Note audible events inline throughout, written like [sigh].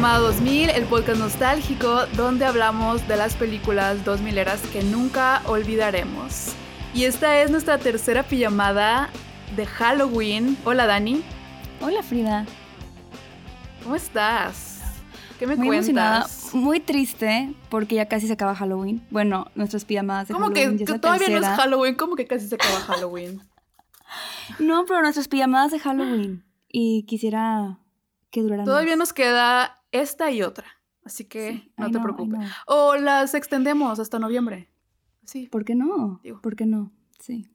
Pijamada 2000, el podcast nostálgico donde hablamos de las películas 2000 eras que nunca olvidaremos. Y esta es nuestra tercera pijamada de Halloween. Hola Dani. Hola Frida. ¿Cómo estás? ¿Qué me muy cuentas? Emocionada, muy triste porque ya casi se acaba Halloween. Bueno, nuestras pijamadas de ¿Cómo Halloween. que, ya que todavía no tercera. es Halloween? ¿Cómo que casi se acaba [laughs] Halloween? No, pero nuestras pijamadas de Halloween. Y quisiera que Todavía más. nos queda esta y otra. Así que Sí, no te preocupes. O las extendemos hasta noviembre. Sí, ¿Por qué no? Digo. ¿Por qué no? Sí.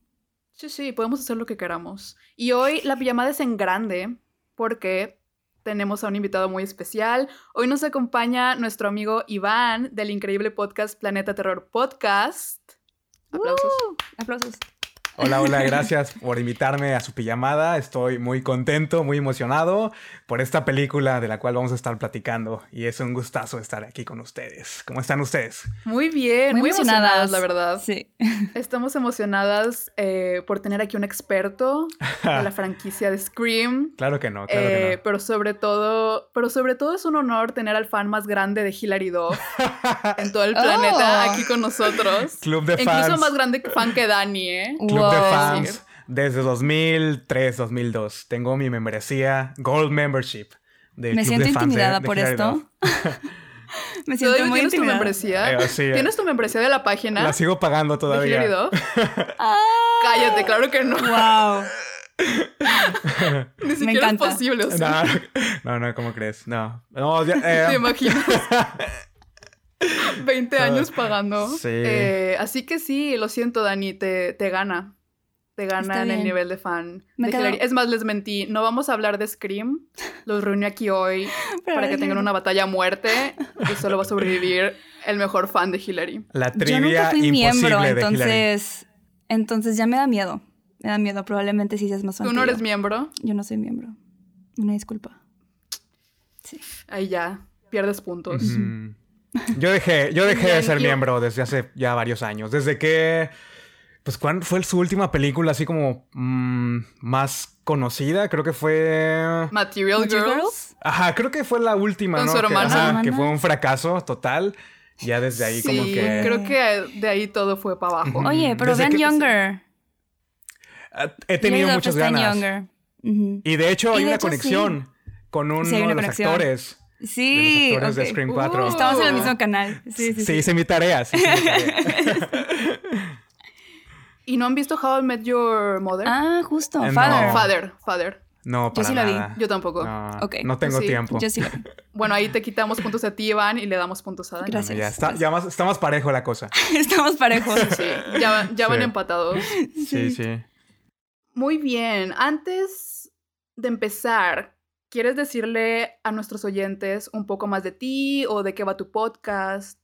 Sí, sí, podemos hacer lo que queramos. Y hoy la pijamada es en grande porque tenemos a un invitado muy especial. Hoy nos acompaña nuestro amigo Iván del increíble podcast Planeta Terror Podcast. Aplausos. Aplausos. Hola, hola, gracias por invitarme a su pijamada. Estoy muy contento, muy emocionado por esta película de la cual vamos a estar platicando. Y es un gustazo estar aquí con ustedes. ¿Cómo están ustedes? Muy bien, muy, emocionadas, la verdad. Sí. [laughs] Estamos emocionadas eh, por tener aquí un experto de la [laughs] franquicia de Scream. Claro que no, claro Eh, que pero sobre todo, pero sobre todo es un honor tener al fan más grande de Hilary Duff no. en todo el [laughs] planeta Oh. aquí con nosotros. Club de Incluso fans. más grande fan que Dani, ¿eh? Club de Wow. fans. Desde 2003, 2002. Tengo mi membresía, Gold Membership. Del Me Club siento de fans de- intimidada de por Hilary esto. [laughs] Me siento ¿Todavía muy tienes tu intimidada. membresía? Eh, sí, eh. ¿Tienes tu membresía de la página? La sigo pagando de todavía. [laughs] Ah, Cállate, claro que no. wow. [laughs] Ni siquiera encanta. es posible. o sea, No, no, no, ¿cómo crees? No. No, ya, eh, ¿Te imaginas? 20 años pagando. Sí. Eh, así que sí, lo siento, Dani, te, te gana. Te gana Está en el nivel de fan. Me de quedo- Hilary. Es más, les mentí. No vamos a hablar de Scream. Los reuní aquí hoy [laughs] Pero para que es tengan que- una batalla a muerte. Y solo va a sobrevivir el mejor fan de Hillary. La Yo trivia nunca fui imposible miembro, de Hillary. entonces. Entonces ya me da miedo. Me da miedo. Probablemente sí seas más fan Tú no eres yo. miembro. Yo no soy miembro. Una disculpa. Sí. Ahí ya. Pierdes puntos. Yo dejé, yo dejé de ser Yo- miembro desde hace ya varios años. Desde que. Pues, ¿cuándo fue su última película así como mm, más conocida? Creo que fue. Material Material Girls. Girls? Ajá, creo que fue la última, Con ¿no? su Que- que fue un fracaso total. Ya desde ahí, Sí, como que. creo que de ahí todo fue para abajo. Oye, pero Desde vean que- Younger. Ah, He tenido muchas ganas. Younger. Ujú. Y de hecho, Y hay de una hecho, conexión con uno Sí, de los conexión. actores. Sí. de los actores de ok. Scream Uh. 4. Estamos en el mismo canal. Sí, sí, Sí, sí. hice mi tarea. Sí, hice mi tarea. [laughs] ¿Y no han visto How I Met Your Mother? Ah, justo. Eh, no. Father. Father, Father. No, Yo para sí la vi. nada. Yo tampoco. No, Ok. no tengo Sí, tiempo. Yo sí vi. [laughs] Bueno, ahí te quitamos puntos a ti, Iván, y le damos puntos a Dani. Gracias. Bueno, ya está, ya más, está más parejo la cosa. [laughs] Estamos parejos. Sí, ya, ya van Sí. empatados. [laughs] Sí, sí. Muy bien. Antes de empezar, ¿quieres decirle a nuestros oyentes un poco más de ti o de qué va tu podcast,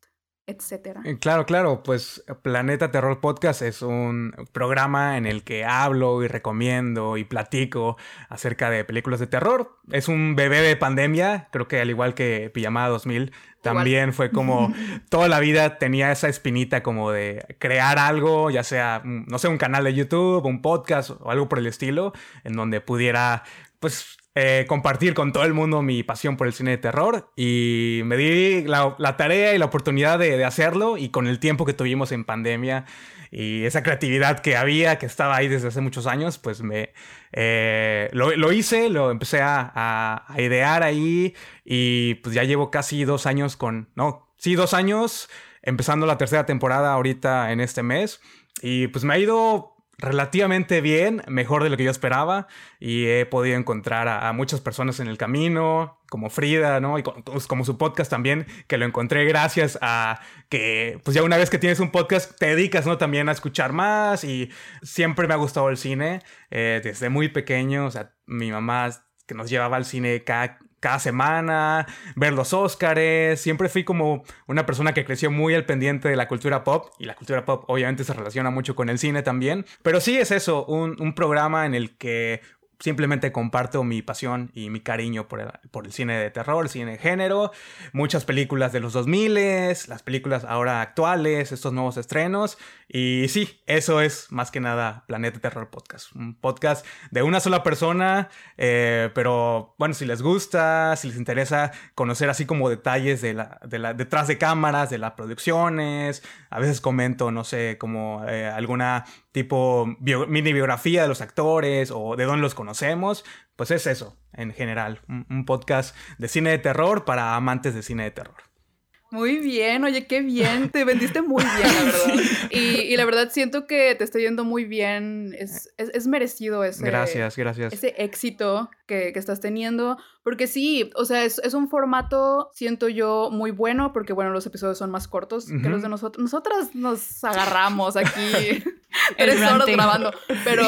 etcétera? Eh, Claro, claro, pues Planeta Terror Podcast es un programa en el que hablo y recomiendo y platico acerca de películas de terror. Es un bebé de pandemia, creo que al igual que Pijamada 2000, también fue como [laughs] toda la vida tenía esa espinita como de crear algo, ya sea, mm, no sé, un canal de YouTube, un podcast o algo por el estilo, en donde pudiera, pues, eh, compartir con todo el mundo mi pasión por el cine de terror y me di la, tarea y la oportunidad de, de hacerlo y con el tiempo que tuvimos en pandemia y esa creatividad que había, que estaba ahí desde hace muchos años, pues me eh, lo, lo hice, lo empecé a, a- a idear ahí y pues ya llevo casi dos años con, no, sí, dos años empezando la tercera temporada ahorita en este mes y pues me ha ido relativamente bien, mejor de lo que yo esperaba y he podido encontrar a, muchas personas en el camino, como Frida, ¿no? Y pues, como su podcast también, que lo encontré gracias a que, pues ya una vez que tienes un podcast, te dedicas, ¿no? También a escuchar más y siempre me ha gustado el cine, eh, desde muy pequeño, o sea, mi mamá que nos llevaba al cine cada, cada semana, ver los Óscares, siempre fui como una persona que creció muy al pendiente de la cultura pop y la cultura pop obviamente se relaciona mucho con el cine también, pero sí es eso, un, un programa en el que simplemente comparto mi pasión y mi cariño por el, por el cine de terror, cine de género, muchas películas de los 2000, las películas ahora actuales, estos nuevos estrenos. Y sí, eso es más que nada Planeta Terror Podcast. Un podcast de una sola persona, eh, pero bueno, si les gusta, si les interesa conocer así como detalles de la, de la, detrás de cámaras, de las producciones, a veces comento, no sé, como eh, alguna tipo mini biografía de los actores o de dónde los conocemos, pues es eso, en general, un, podcast de cine de terror para amantes de cine de terror. Muy bien, oye, qué bien, te vendiste muy bien, la [laughs] verdad. Y, la verdad siento que te está yendo muy bien, es, es, merecido ese, gracias, gracias. ese éxito que, que estás teniendo, porque sí, o sea, es, es, un formato, siento yo, muy bueno, porque bueno, los episodios son más cortos que los de nosotros. Nosotras nos agarramos aquí [laughs] tres [laughs] horas grabando, pero,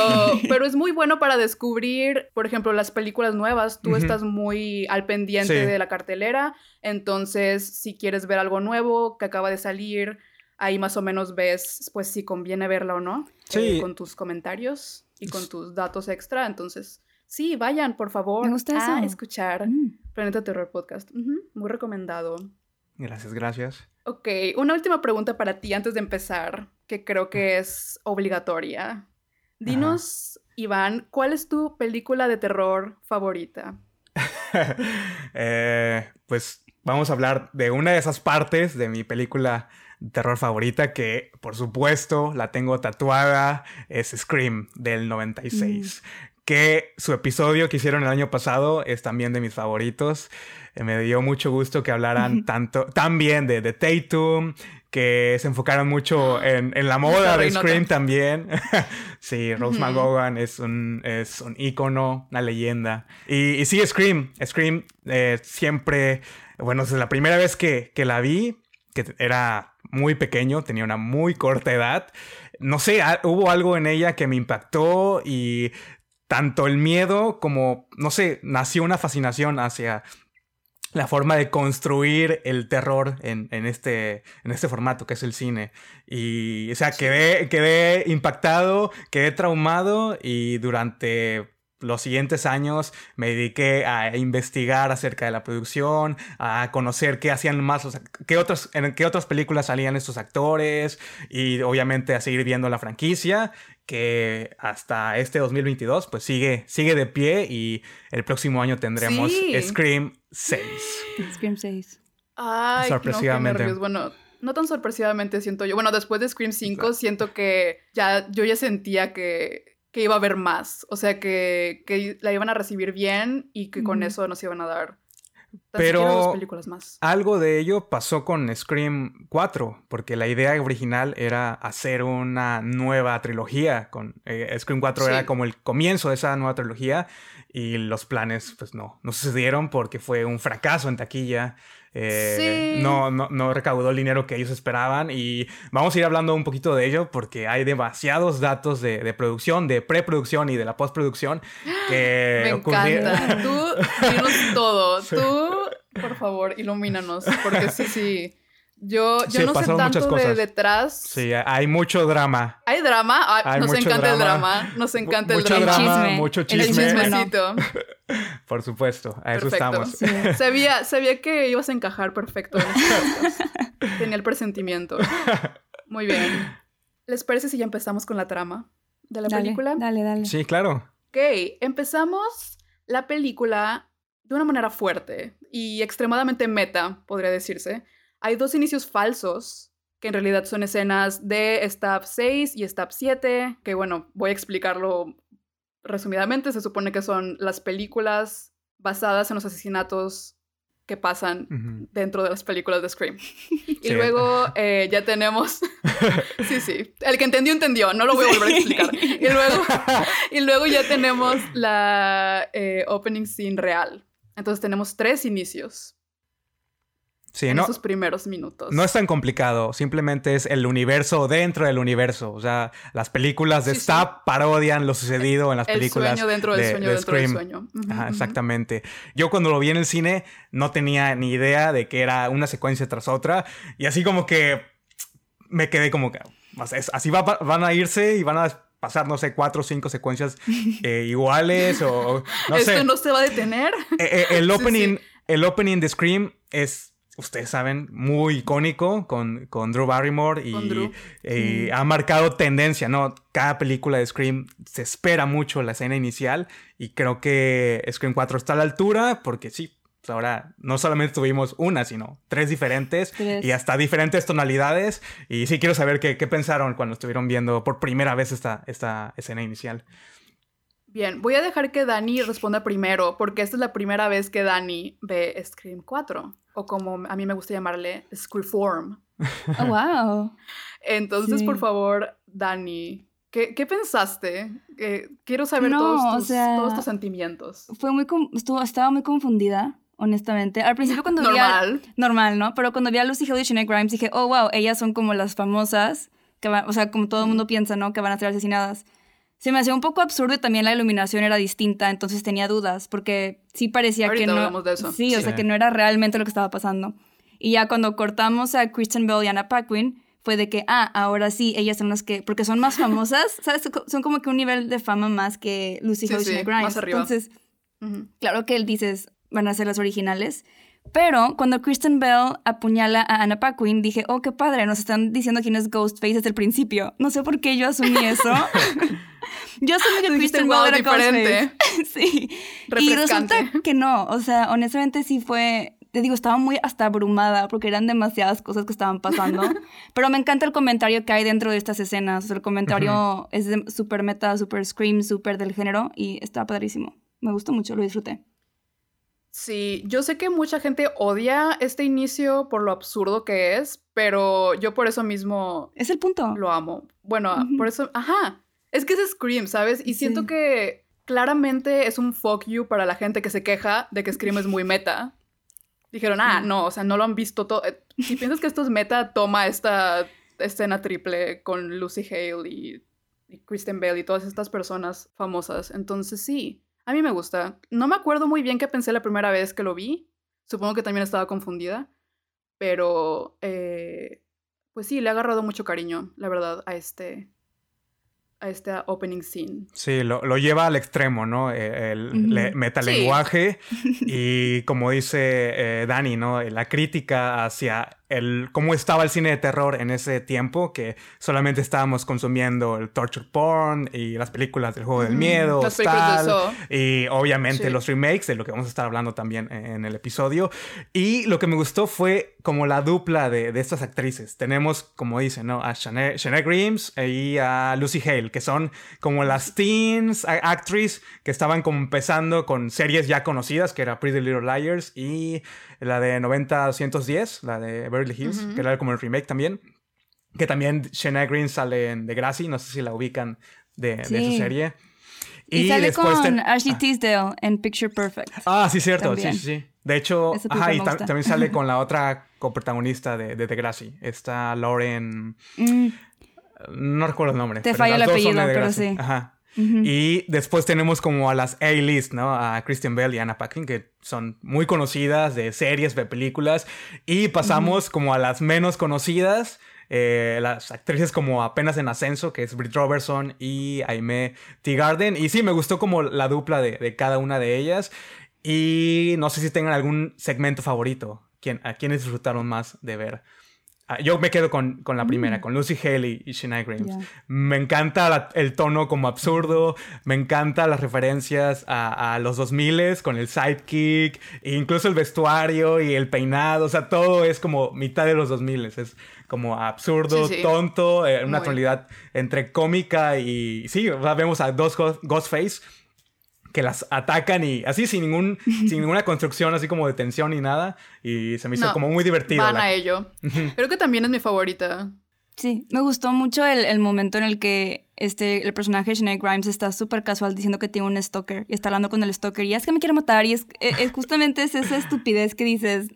pero es muy bueno para descubrir, por ejemplo, las películas nuevas. Tú estás muy al pendiente de la cartelera, entonces si quieres ver algo nuevo que acaba de salir, ahí más o menos ves, pues si conviene verla o no, sí. Eh, con tus comentarios y con tus datos extra, entonces Sí, vayan, por favor, a escuchar mm. Planeta Terror Podcast. Muy recomendado. Gracias, gracias. Ok, una última pregunta para ti antes de empezar, que creo que es obligatoria. Dinos, Iván, ¿cuál es tu película de terror favorita? [laughs] Eh, pues vamos a hablar de una de esas partes de mi película terror favorita que por supuesto la tengo tatuada, es Scream del 96 que su episodio que hicieron el año pasado es también de mis favoritos. Eh, me dio mucho gusto que hablaran tanto, tan bien de, de Tatum, que se enfocaron mucho en, en la moda de Scream también. [laughs] sí, Rose McGowan es un, es un ícono, una leyenda. Y, y sí, Scream, Scream eh, siempre, bueno, es la primera vez que, que la vi, que era muy pequeño, tenía una muy corta edad. No sé, hubo algo en ella que me impactó y tanto el miedo como, no sé, nació una fascinación hacia la forma de construir el terror en, este, en este formato que es el cine. Y, o sea, quedé, quedé impactado, quedé traumado y durante los siguientes años me dediqué a investigar acerca de la producción, a conocer qué hacían más, qué otras, en qué otras películas salían estos actores y obviamente a seguir viendo la franquicia que hasta este 2022 pues sigue, sigue de pie y el próximo año tendremos Scream 6. Scream 6. Ay, sorpresivamente. No, bueno, no tan sorpresivamente siento yo. Bueno, después de Scream 5 siento que ya yo ya sentía que, que iba a haber más. O sea, que, que la iban a recibir bien y que con eso nos iban a dar pero algo de ello pasó con Scream 4, porque la idea original era hacer una nueva trilogía. Con, eh, Scream 4 era como el comienzo de esa nueva trilogía y los planes pues no, no sucedieron porque fue un fracaso en taquilla. Eh, no, no, no, recaudó el dinero que ellos esperaban y vamos a ir hablando un poquito de ello porque hay demasiados datos de, producción, de preproducción y de la postproducción que Me encanta. [laughs] Tú dinos todo. Tú, por favor, ilumínanos porque sí, sí. Yo, yo no sé tanto de detrás. Sí, hay mucho drama. ¿Hay drama? Ah, nos encanta el drama. Nos encanta el drama. drama mucho chisme. El chismecito. [laughs] Por supuesto, a eso estamos. Sabía, sabía que ibas a encajar perfecto en [laughs] Tenía el presentimiento. Muy bien. ¿Les parece si ya empezamos con la trama de la película? Dale, dale. Sí, claro. Ok, empezamos la película de una manera fuerte y extremadamente meta, podría decirse hay dos inicios falsos, que en realidad son escenas de Stab 6 y Stab 7, que bueno, voy a explicarlo resumidamente. Se supone que son las películas basadas en los asesinatos que pasan dentro de las películas de Scream. [laughs] Y luego eh, ya tenemos... [laughs] sí, sí. El que entendió, entendió. No lo voy a volver a explicar. Y luego, [laughs] y luego ya tenemos la eh, opening scene real. Entonces tenemos tres inicios. Sí, en no, esos primeros minutos. No es tan complicado, simplemente es el universo dentro del universo. O sea, las películas de Stab parodian lo sucedido en las películas. El sueño dentro del sueño dentro del sueño. Exactamente. Yo cuando lo vi en el cine no tenía ni idea de que era una secuencia tras otra. Y así como que me quedé como que. Así van a irse y van a pasar, no sé, cuatro o cinco secuencias [laughs] eh, iguales o no ¿Esto sé. no se va a detener? Eh, eh, el, Sí, opening, sí. el opening de Scream es, ustedes saben, muy icónico con, con Drew Barrymore y, Drew. y ha marcado tendencia, ¿no? Cada película de Scream se espera mucho la escena inicial y creo que Scream 4 está a la altura porque sí. pues Ahora no solamente tuvimos una, sino tres diferentes Tres. y hasta diferentes tonalidades. Y sí quiero saber qué, qué pensaron cuando estuvieron viendo por primera vez esta, esta escena inicial. Bien, voy a dejar que Dani responda primero, porque esta es la primera vez que Dani ve Scream 4, o como a mí me gusta llamarle, Scream. [laughs] Oh, wow. Entonces, Sí. por favor, Dani, ¿qué, qué pensaste? Eh, quiero saber No, todos, o tus, sea, todos tus sentimientos. Fue muy... Estuvo, estaba muy confundida, honestamente. Al principio cuando vi a... Normal. Normal, ¿no? Pero cuando vi a Lucy Hale y Shanae Grimes dije, oh, wow, ellas son como las famosas, que van, o sea, como todo el mundo piensa, ¿no? Que van a ser asesinadas. Se me hacía un poco absurdo y también la iluminación era distinta, entonces tenía dudas, porque sí parecía Ahorita que no... hablamos de eso. Sí, o Sí. sea, que no era realmente lo que estaba pasando. Y ya cuando cortamos a Kristen Bell y Anna Paquin, fue de que, ah, ahora sí, ellas son las que, porque son más famosas, [laughs] ¿sabes? Son como que un nivel de fama más que Lucy Sí, Hale y sí, Grimes. más arriba. Entonces, Ujú. Claro que él dices, van a ser las originales. Pero cuando Kristen Bell apuñala a Anna Paquin, dije, oh, qué padre, nos están diciendo quién es Ghostface desde el principio. No sé por qué yo asumí eso. [laughs] yo asumí que Kristen "Wow, era diferente". [laughs] Sí. Y resulta que no. O sea, honestamente sí fue. Te digo, estaba muy hasta abrumada porque eran demasiadas cosas que estaban pasando. [laughs] Pero me encanta el comentario que hay dentro de estas escenas. O sea, el comentario es de super meta, super scream, super del género y está padrísimo. Me gustó mucho, lo disfruté. Sí, yo sé que mucha gente odia este inicio por lo absurdo que es, pero yo por eso mismo Es el punto. lo amo. Bueno, Ujú. por eso, ajá, es que es Scream, ¿sabes? Y siento Sí. que claramente es un fuck you para la gente que se queja de que Scream es muy meta. Dijeron, ah, no, o sea, no lo han visto todo. Eh, Si piensas que esto es meta, toma esta escena triple con Lucy Hale y, y Kristen Bell y todas estas personas famosas. Entonces sí, a mí me gusta. No me acuerdo muy bien qué pensé la primera vez que lo vi. Supongo que también estaba confundida. Pero, eh, pues sí, le ha agarrado mucho cariño, la verdad, a este, a este opening scene. Sí, lo, lo lleva al extremo, ¿no? Eh, El, Ujú. le- metalenguaje y como dice eh, Dani, ¿no? La crítica hacia el cómo estaba el cine de terror en ese tiempo, que solamente estábamos consumiendo el torture porn y las películas del juego del Ujú, miedo, de Hostal, Saw. y obviamente Sí. los remakes, de lo que vamos a estar hablando también en el episodio. Y lo que me gustó fue como la dupla de, de estas actrices. Tenemos, como dicen, ¿no? A Shanae, Shanae Grimes y a Lucy Hale, que son como las teens actrices que estaban como empezando con series ya conocidas, que era Pretty Little Liars y la de 90-210, la de Beverly Hills, Ujú. que era como el remake también. Que también Shanae Grimes sale en Degrassi, no sé si la ubican de, de Sí. esa serie. Y, sale después con ten- Ashley ah. Tisdale en Picture Perfect. Ah, sí, cierto, También. sí, sí. De hecho, ajá, y también sale con la [laughs] otra coprotagonista de, de Degrassi. Está Lauren. Mm, No recuerdo el nombre. Te las el de apellido, pero sí. Ajá. Y después tenemos como a las A-list, ¿no? A Christian Bell y Anna Paquin, que son muy conocidas de series, de películas. Y pasamos como a las menos conocidas. eh, las actrices como apenas en ascenso, que es Britt Robertson y Aimee T. Garden. Y sí, me gustó como la dupla de, de cada una de ellas. Y no sé si tengan algún segmento favorito. ¿Quién, ¿A quiénes disfrutaron más de ver? Ah, yo me quedo con, con la primera, Mm. con Lucy Haley y Shania Grimes. Me encanta la- el tono como absurdo, me encanta las referencias a, a los 2000 con el sidekick, e incluso el vestuario y el peinado, o sea, todo es como mitad de los 2000 es como absurdo, Sí, sí. tonto, eh, una Muy. tonalidad entre cómica y sí, o sea, vemos a dos Ghost- Ghostface que las atacan y así sin ningún [laughs] sin ninguna construcción así como de tensión ni nada y se me hizo No, como muy divertido. Van la- a ello. Creo que también es mi favorita. Sí, me gustó mucho el, el momento en el que este, el personaje de Shanae Grimes está súper casual diciendo que tiene un stalker y está hablando con el stalker y es que me quiere matar y es, es- es justamente es esa estupidez que dices.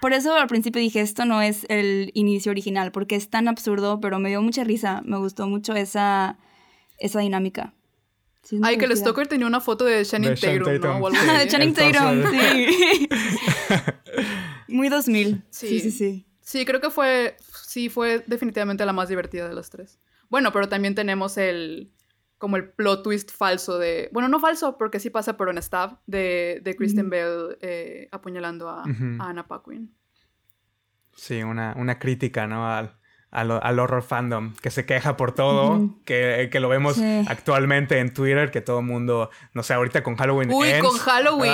Por eso al principio dije, esto no es el inicio original porque es tan absurdo, pero me dio mucha risa, me gustó mucho esa, esa dinámica. Ay, que el. Stalker tenía una foto de Channing De Tatum, ¿no? Sí. Ah, así. Channing Tatum, Entonces- sí. [laughs] muy 2000. Sí. Sí, sí, sí. Sí, creo que fue, sí, fue definitivamente la más divertida de las tres. Bueno, pero también tenemos el, como el plot twist falso de, bueno, no falso porque sí pasa, pero en Stab, de, de Kristen. Bell eh, apuñalando a, a Anna Paquin. Sí, una, una crítica, ¿no? Al, al, al horror fandom, que se queja por todo, que, que lo vemos Sí. actualmente en Twitter, que todo el mundo, no sé, ahorita con Halloween Uy, Ends, con Halloween.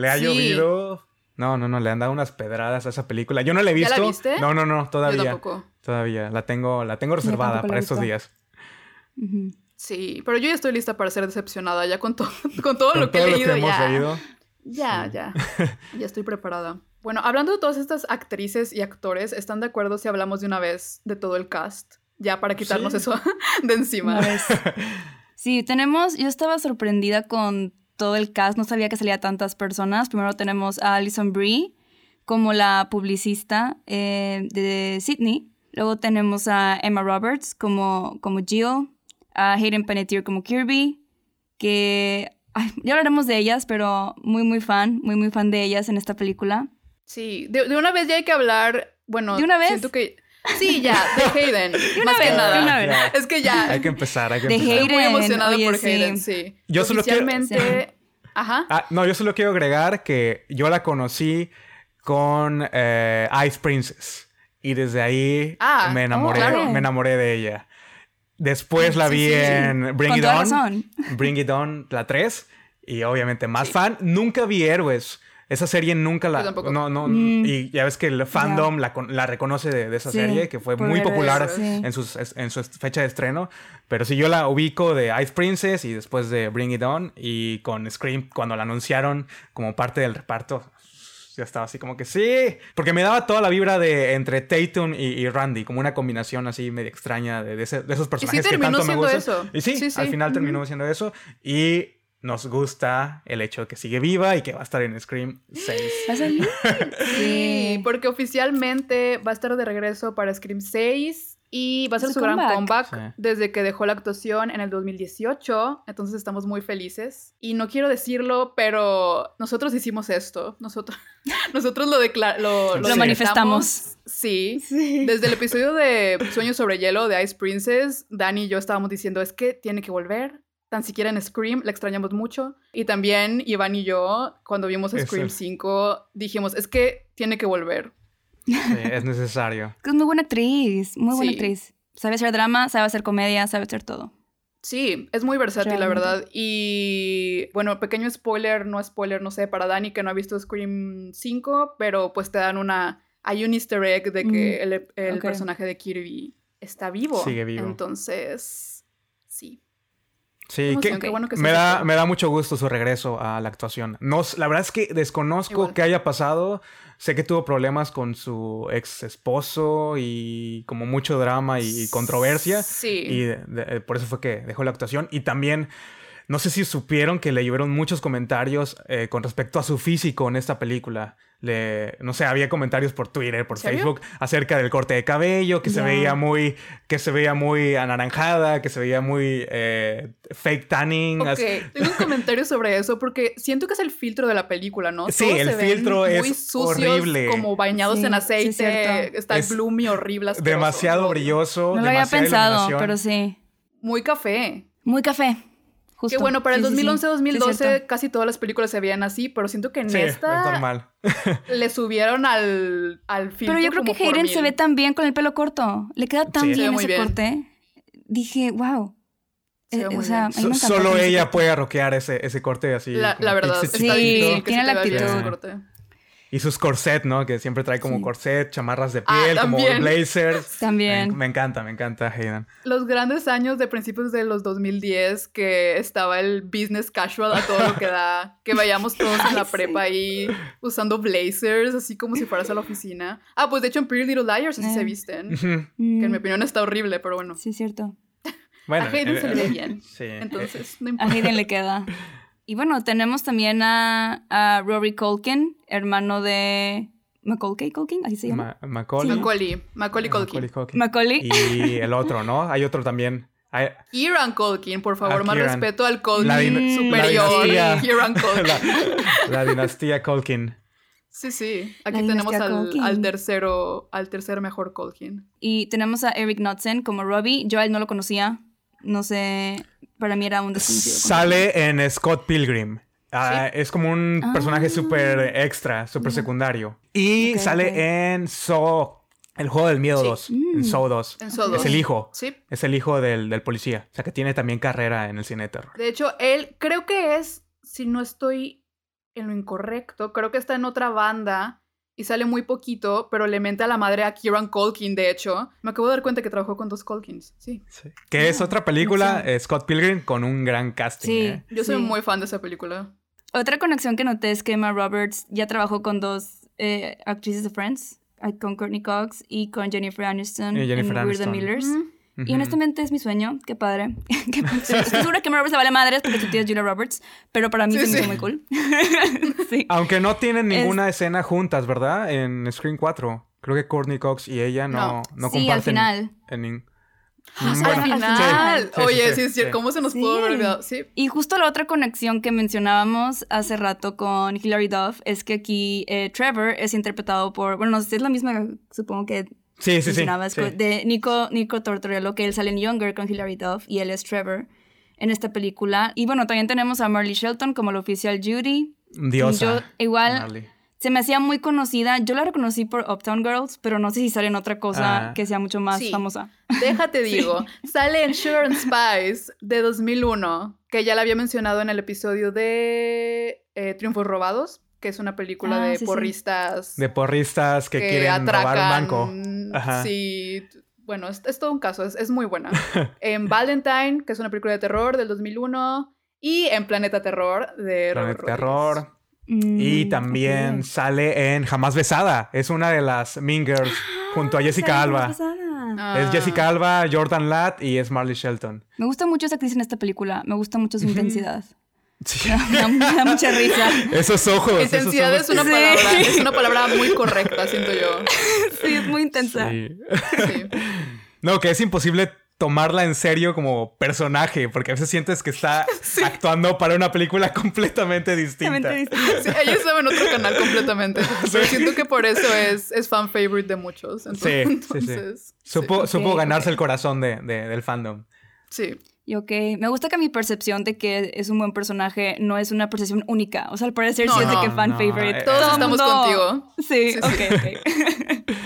le ha Sí. llovido. No, no, no, le han dado unas pedradas a esa película. Yo no la he ¿Ya visto. la viste? No, no, no, Yo todavía. tampoco. Todavía. La tengo, la tengo reservada para estos días. Sí, pero yo ya estoy lista para ser decepcionada ya con, to- [laughs] con todo Con lo que todo he lo leído. que hemos ya. leído. Ya, Sí. ya. [laughs] Ya estoy preparada. Bueno, hablando de todas estas actrices y actores, ¿están de acuerdo si hablamos de una vez de todo el cast? Ya para quitarnos Sí. eso [laughs] de encima. [laughs] Sí, tenemos, yo estaba sorprendida con todo el cast, no sabía que salía tantas personas. Primero tenemos a Alison Brie como la publicista eh, de Sydney. Luego tenemos a Emma Roberts como, como Jill, a Hayden Panettiere como Kirby, que ay, ya hablaremos de ellas, pero muy, muy fan, muy, muy fan de ellas en esta película. Sí, de, de una vez ya hay que hablar. Bueno, ¿De una vez? Siento que. Sí, ya, de [laughs] Hayden. una más que vez, nada. de una vez. Es que ya. Hay que empezar, hay que De empezar. Estoy muy Hayden, emocionada oye, por sí. Hayden, sí. Yo solo quiero- Oficialmente. Ajá. Ah, no, yo solo quiero agregar que yo la conocí con eh, Ice Princess. Y desde ahí Ah, me enamoré, claro. me enamoré de ella. Después la Sí, vi sí. en Bring Con It toda On. razón. Bring It On, la 3. Y obviamente más Sí. fan. Nunca vi Héroes. Esa serie nunca la... Yo tampoco. No, no, Mm. Y ya ves que el fandom la, con- la reconoce de, de esa Sí, serie, que fue muy popular sí. en, sus, en su fecha de estreno. Pero sí, yo la ubico de Ice Princess y después de Bring It On. Y con Scream, cuando la anunciaron como parte del reparto, ya estaba así como que sí. Porque me daba toda la vibra de entre Tatum y, y Randy, como una combinación así medio extraña de, de ese- de esos personajes que terminó tanto me siendo gustan. eso. Y sí, Sí, sí. al final terminó siendo eso. Y nos gusta el hecho de que sigue viva y que va a estar en Scream 6. [gasps] ¿Va a salir? Sí, porque oficialmente va a estar de regreso para Scream 6 y va a ser Su gran comeback. comeback Sí. desde que dejó la actuación en el 2018. Entonces estamos muy felices. Y no quiero decirlo, pero nosotros hicimos esto. Nosotros, [laughs] nosotros lo, lo, Lo manifestamos. Sí. Desde el episodio de Sueños sobre Hielo de Ice Princess, Dani y yo estábamos diciendo, es que tiene que volver. Tan siquiera en Scream, la extrañamos mucho. Y también Iván y yo, cuando vimos Eso. Scream 5, dijimos, es que tiene que volver. Sí, es necesario. [laughs] Es muy buena actriz, muy buena Sí. actriz. Sabe hacer drama, sabe hacer comedia, sabe hacer todo. Sí, es muy versátil, la Realmente. verdad. Y bueno, pequeño spoiler, no spoiler, no sé, para Dani que no ha visto Scream 5, pero pues te dan una... Hay un easter egg de que Mm, el, el ok. personaje de Kirby está vivo. Sigue vivo. Entonces, sí. Sí, que, qué bueno que me, da, me da mucho gusto su regreso a la actuación. No, la verdad es que desconozco qué haya pasado. Sé que tuvo problemas con su ex esposo y como mucho drama y, y controversia. Sí. Y de- de- por eso fue que dejó la actuación. Y también, no sé si supieron que le llovieron muchos comentarios eh, con respecto a su físico en esta película. Le, no sé, había comentarios por Twitter, por. Facebook, acerca del corte de cabello, que se veía muy, que se veía muy anaranjada, que se veía muy eh, fake tanning. Ok, tengo un comentario sobre eso porque siento que es el filtro de la película, ¿no? Sí, Todos el se ven filtro muy es sucios, horrible. Como bañados Sí, en sí, aceite. cierto. está Es gloomy, horrible. asqueroso, demasiado brilloso. No lo había pensado, iluminación. pero sí. Muy café. Muy café. Justo. Que bueno, para el Sí, sí, sí. 2011-2012 Sí, es cierto. casi todas las películas se veían así, pero siento que en Sí, es esta normal. [laughs] le subieron al, al filtro. Pero yo creo que Hayden se ve tan bien con el pelo corto. Le queda tan bien ese bien. corte. Dije, wow. Se Eh, o sea, So- solo ella puede rockear ese, ese corte así. La, la verdad, Sí, tiene la actitud. Y sus corset, ¿no? Que siempre trae como Sí. corset, chamarras de Ah, piel, como también. blazers. [laughs] También. Me, me encanta, me encanta Hayden. Los grandes años de principios de los 2010 que estaba el business casual a todo lo que da, que vayamos [laughs] todos en la prepa ahí usando blazers, así como si fueras a la oficina. Ah, pues de hecho en Pretty Little Liars así Eh. se visten, Ujú. que en mi Mm, opinión está horrible, pero bueno. Sí, es cierto. Bueno, a Hayden eh, se le ve bien, Sí. entonces no A importa. Hayden le queda. Y bueno, tenemos también a, a Rory Culkin, hermano de Macaulay Culkin, así se llama. Ma- Macaulay. Macaulay, Macaulay Culkin. Macaulay Culkin. Macaulay. Y el otro, ¿no? Hay otro también. Hay- Kieran Culkin, por favor, Ah, más respeto al Culkin La superior. la dinastía. [laughs] Kieran [laughs] Culkin. la, la dinastía Culkin. Sí, sí. Aquí La tenemos al tercero, al tercer mejor Culkin. Y tenemos a Eric Knudsen como Robbie. Yo a él no lo conocía. No sé. Para mí era un desconocido. Sale en Scott Pilgrim. Ah, Sí. Es como un personaje Ah. súper extra, súper secundario. Y sale en Saw, el juego del miedo Sí. 2. Mm. En Saw 2. En Saw Es 2. el hijo. Sí. Es el hijo del, del policía. O sea que tiene también carrera en el cine de terror. De hecho, él creo que es, si no estoy en lo incorrecto, creo que está en otra banda y sale muy poquito, pero le mente a la madre a Kieran Culkin, de hecho. Me acabo de dar cuenta que trabajó con dos Culkins, sí. Que es Ah, otra película, no sé. eh, Scott Pilgrim, con un gran casting. Sí. ¿eh? Yo soy Sí. muy fan de esa película. Otra conexión que noté es que Emma Roberts ya trabajó con dos eh, actrices de Friends, con Courtney Cox y con Jennifer Aniston Y Jennifer en We're the Aniston. Millers. Mm. Y honestamente es mi sueño, qué padre. [laughs] Estoy segura que Emma Roberts se vale madres porque su tía es Julia Roberts, pero para mí Sí, se me sí. hizo muy cool. [laughs] sí. Aunque no tienen Es- ninguna escena juntas, ¿verdad? En Screen 4. Creo que Courtney Cox y ella no, No. no Sí, comparten. al final. en nin- Ah, Mm, sí, Al Bueno, final. sí, sí, Oye, sí, sí, es cierto. sí. ¿Cómo se nos Sí. pudo haber olvidado? Sí. Y justo la otra conexión que mencionábamos hace rato con Hilary Duff es que aquí eh, Trevor es interpretado por, bueno, no sé si es la misma, supongo que Sí, sí, sí. de Nico, Nico Tortorello, que él sale en Younger con Hilary Duff y él es Trevor en esta película. Y bueno, también tenemos a Marley Shelton como la oficial Judy. Diosa. Yo igual Marley. se me hacía muy conocida. Yo la reconocí por Uptown Girls, pero no sé si sale en otra cosa Ah. que sea mucho más Sí. famosa. Déjate [laughs] digo. Sale en Sugar and Spice de 2001, que ya la había mencionado en el episodio de eh, Triunfos Robados, que es una película Ah, de sí, sí. De porristas porristas que, quieren robar un banco. Ajá. Sí, bueno, es, es todo un caso, es, es muy buena. [laughs] en Valentine, que es una película de terror del 2001, y en Planeta Terror de Robert Planet Rodríguez. Terror. Mm, Y también sale en Jamás Besada. Es una de las Mean Girls junto a Jessica Alba. Ah, Es Jessica Alba, Jordan Ladd y es Marley Shelton. Me gusta mucho esa actriz en esta película. Me gusta mucho su intensidad. Sí. [laughs] Me da, me da mucha risa. Esos ojos. esos Intensidad ojos es una Sí. palabra, es una palabra muy correcta, siento yo. [laughs] Sí, es muy intensa. Sí. Sí. No, que es imposible tomarla en serio como personaje, porque a veces sientes que está [laughs] actuando para una película completamente distinta. Sí, ella estaba en otro canal completamente. Pero siento que por eso es, es fan favorite de muchos. Entonces, Sí, sí, sí. entonces, Supo, Sí, supo ganarse el corazón de- de- del fandom. sí. Y ok, me gusta que mi percepción de que es un buen personaje no es una percepción única. O sea, al parecer No, sí es de que fan no, favorite. eh, Todos Todo el estamos mundo- contigo. Sí, Sí, ok, sí. ok.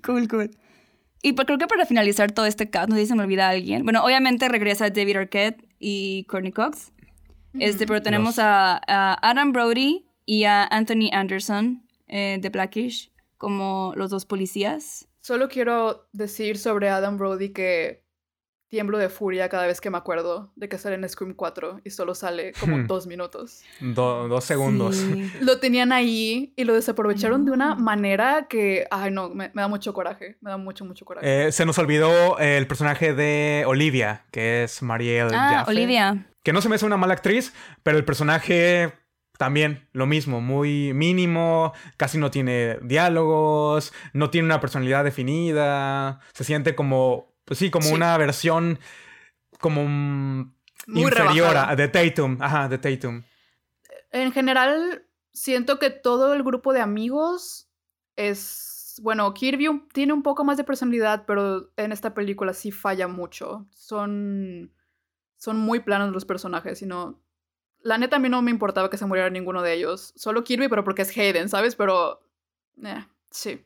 [laughs] cool, cool. Y creo que para finalizar todo este cast, no sé si se me olvida alguien. Bueno, obviamente regresa David Arquette y Courtney Cox. Este, pero tenemos a, a Adam Brody y a Anthony Anderson eh, de Blackish como los dos policías. Solo quiero decir sobre Adam Brody que tiemblo de furia cada vez que me acuerdo de que sale en Scream 4 y solo sale como Hmm. dos minutos. Do- dos segundos. Sí. Lo tenían ahí y lo desaprovecharon de una no. manera que, ay no, me, me da mucho coraje, me da mucho, mucho coraje. Eh, se nos olvidó el personaje de Olivia, que es Marielle Ah, Jaffe, Olivia. Que no se me hace una mala actriz, pero el personaje también lo mismo, muy mínimo, casi no tiene diálogos, no tiene una personalidad definida, se siente como, pues sí, como Sí. una versión como mm, Muy inferior a de Tatum, ajá, de Tatum. En general, siento que todo el grupo de amigos es. Bueno, Kirby un- tiene un poco más de personalidad, pero en esta película sí falla mucho. Son. Son muy planos los personajes y no. La neta, a mí no me importaba que se muriera ninguno de ellos. Solo Kirby, pero porque es Hayden, ¿sabes? Pero. eh, sí.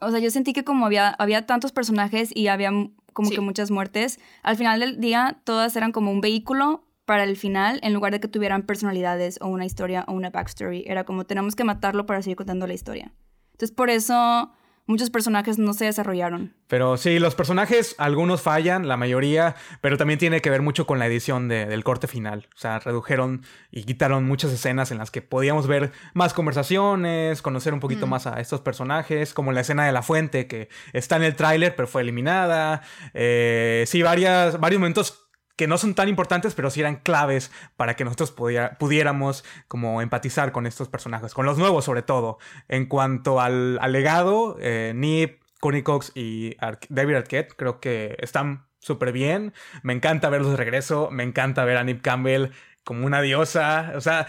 O sea, yo sentí que como había, había tantos personajes y había como Sí. que muchas muertes, al final del día todas eran como un vehículo para el final en lugar de que tuvieran personalidades o una historia o una backstory. Era como tenemos que matarlo para seguir contando la historia. Entonces por eso muchos personajes no se desarrollaron. Pero sí, los personajes, algunos fallan, la mayoría, pero también tiene que ver mucho con la edición de- del corte final. O sea, redujeron y quitaron muchas escenas en las que podíamos ver más conversaciones, conocer un poquito Mm. más a estos personajes, como la escena de la fuente que está en el tráiler pero fue eliminada. Eh, sí, varias, varios momentos que no son tan importantes, pero sí eran claves para que nosotros pudiera- pudiéramos como empatizar con estos personajes, con los nuevos sobre todo. En cuanto al, al legado, eh, Nip, Courtney Cox y Ar- David Arquette creo que están súper bien. Me encanta verlos de regreso, me encanta ver a Nip Campbell como una diosa, o sea...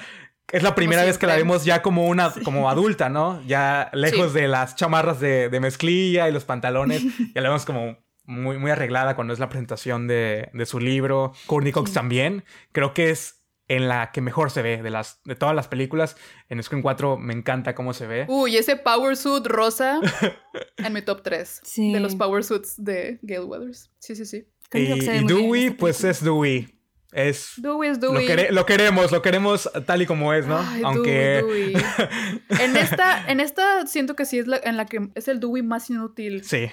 Es la primera vez que la vemos ya como una como adulta, ¿no? Ya lejos Sí. de las chamarras de, de mezclilla y los pantalones, [laughs] ya la vemos como muy, muy arreglada cuando es la presentación de, de su libro. Courtney Cox también. Creo que es en la que mejor se ve de, las, de todas las películas. En Scream 4 me encanta cómo se ve. Uy, ese power suit rosa [laughs] en mi top 3 de los power suits de Gale Weathers. Sí, sí, sí. Y, y Dewey, pues es Dewey. Es. Dewey es Dewey. Lo, queremos, lo queremos tal y como es, ¿no? Aunque. Dewey, [laughs] en, esta, en esta siento que sí es la, en la que es el Dewey más inútil. Sí.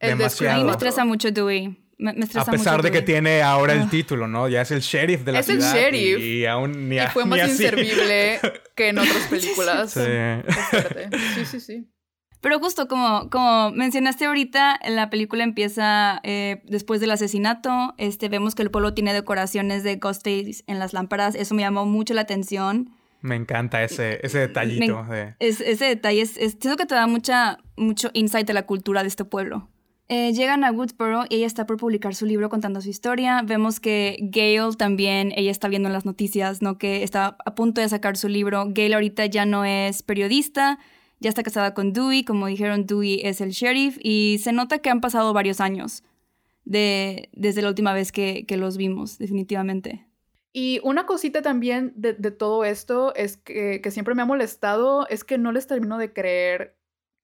El demasiado. A mí me estresa mucho Dewey a pesar de que tiene ahora el ah. título, ¿no? Ya es el sheriff de la ciudad. Es el sheriff. Y, aún ni y fue más inservible [laughs] que en otras películas. Sí. sí, sí, sí. Pero justo como, como mencionaste ahorita, la película empieza eh, después del asesinato. Este, vemos que el pueblo tiene decoraciones de Ghostface en las lámparas. Eso me llamó mucho la atención. Me encanta ese, ese detallito. ese detalle es, es, que te da mucha, mucho insight de la cultura de este pueblo. Eh, llegan a Woodsboro y ella está por publicar su libro contando su historia. Vemos que Gail también, ella está viendo en las noticias, ¿no? Que está a punto de sacar su libro. Gail ahorita ya no es periodista, ya está casada con Dewey. Como dijeron, Dewey es el sheriff y se nota que han pasado varios años de, desde la última vez que, los vimos, definitivamente. Y una cosita también de, todo esto es que, que, siempre me ha molestado, es que no les termino de creer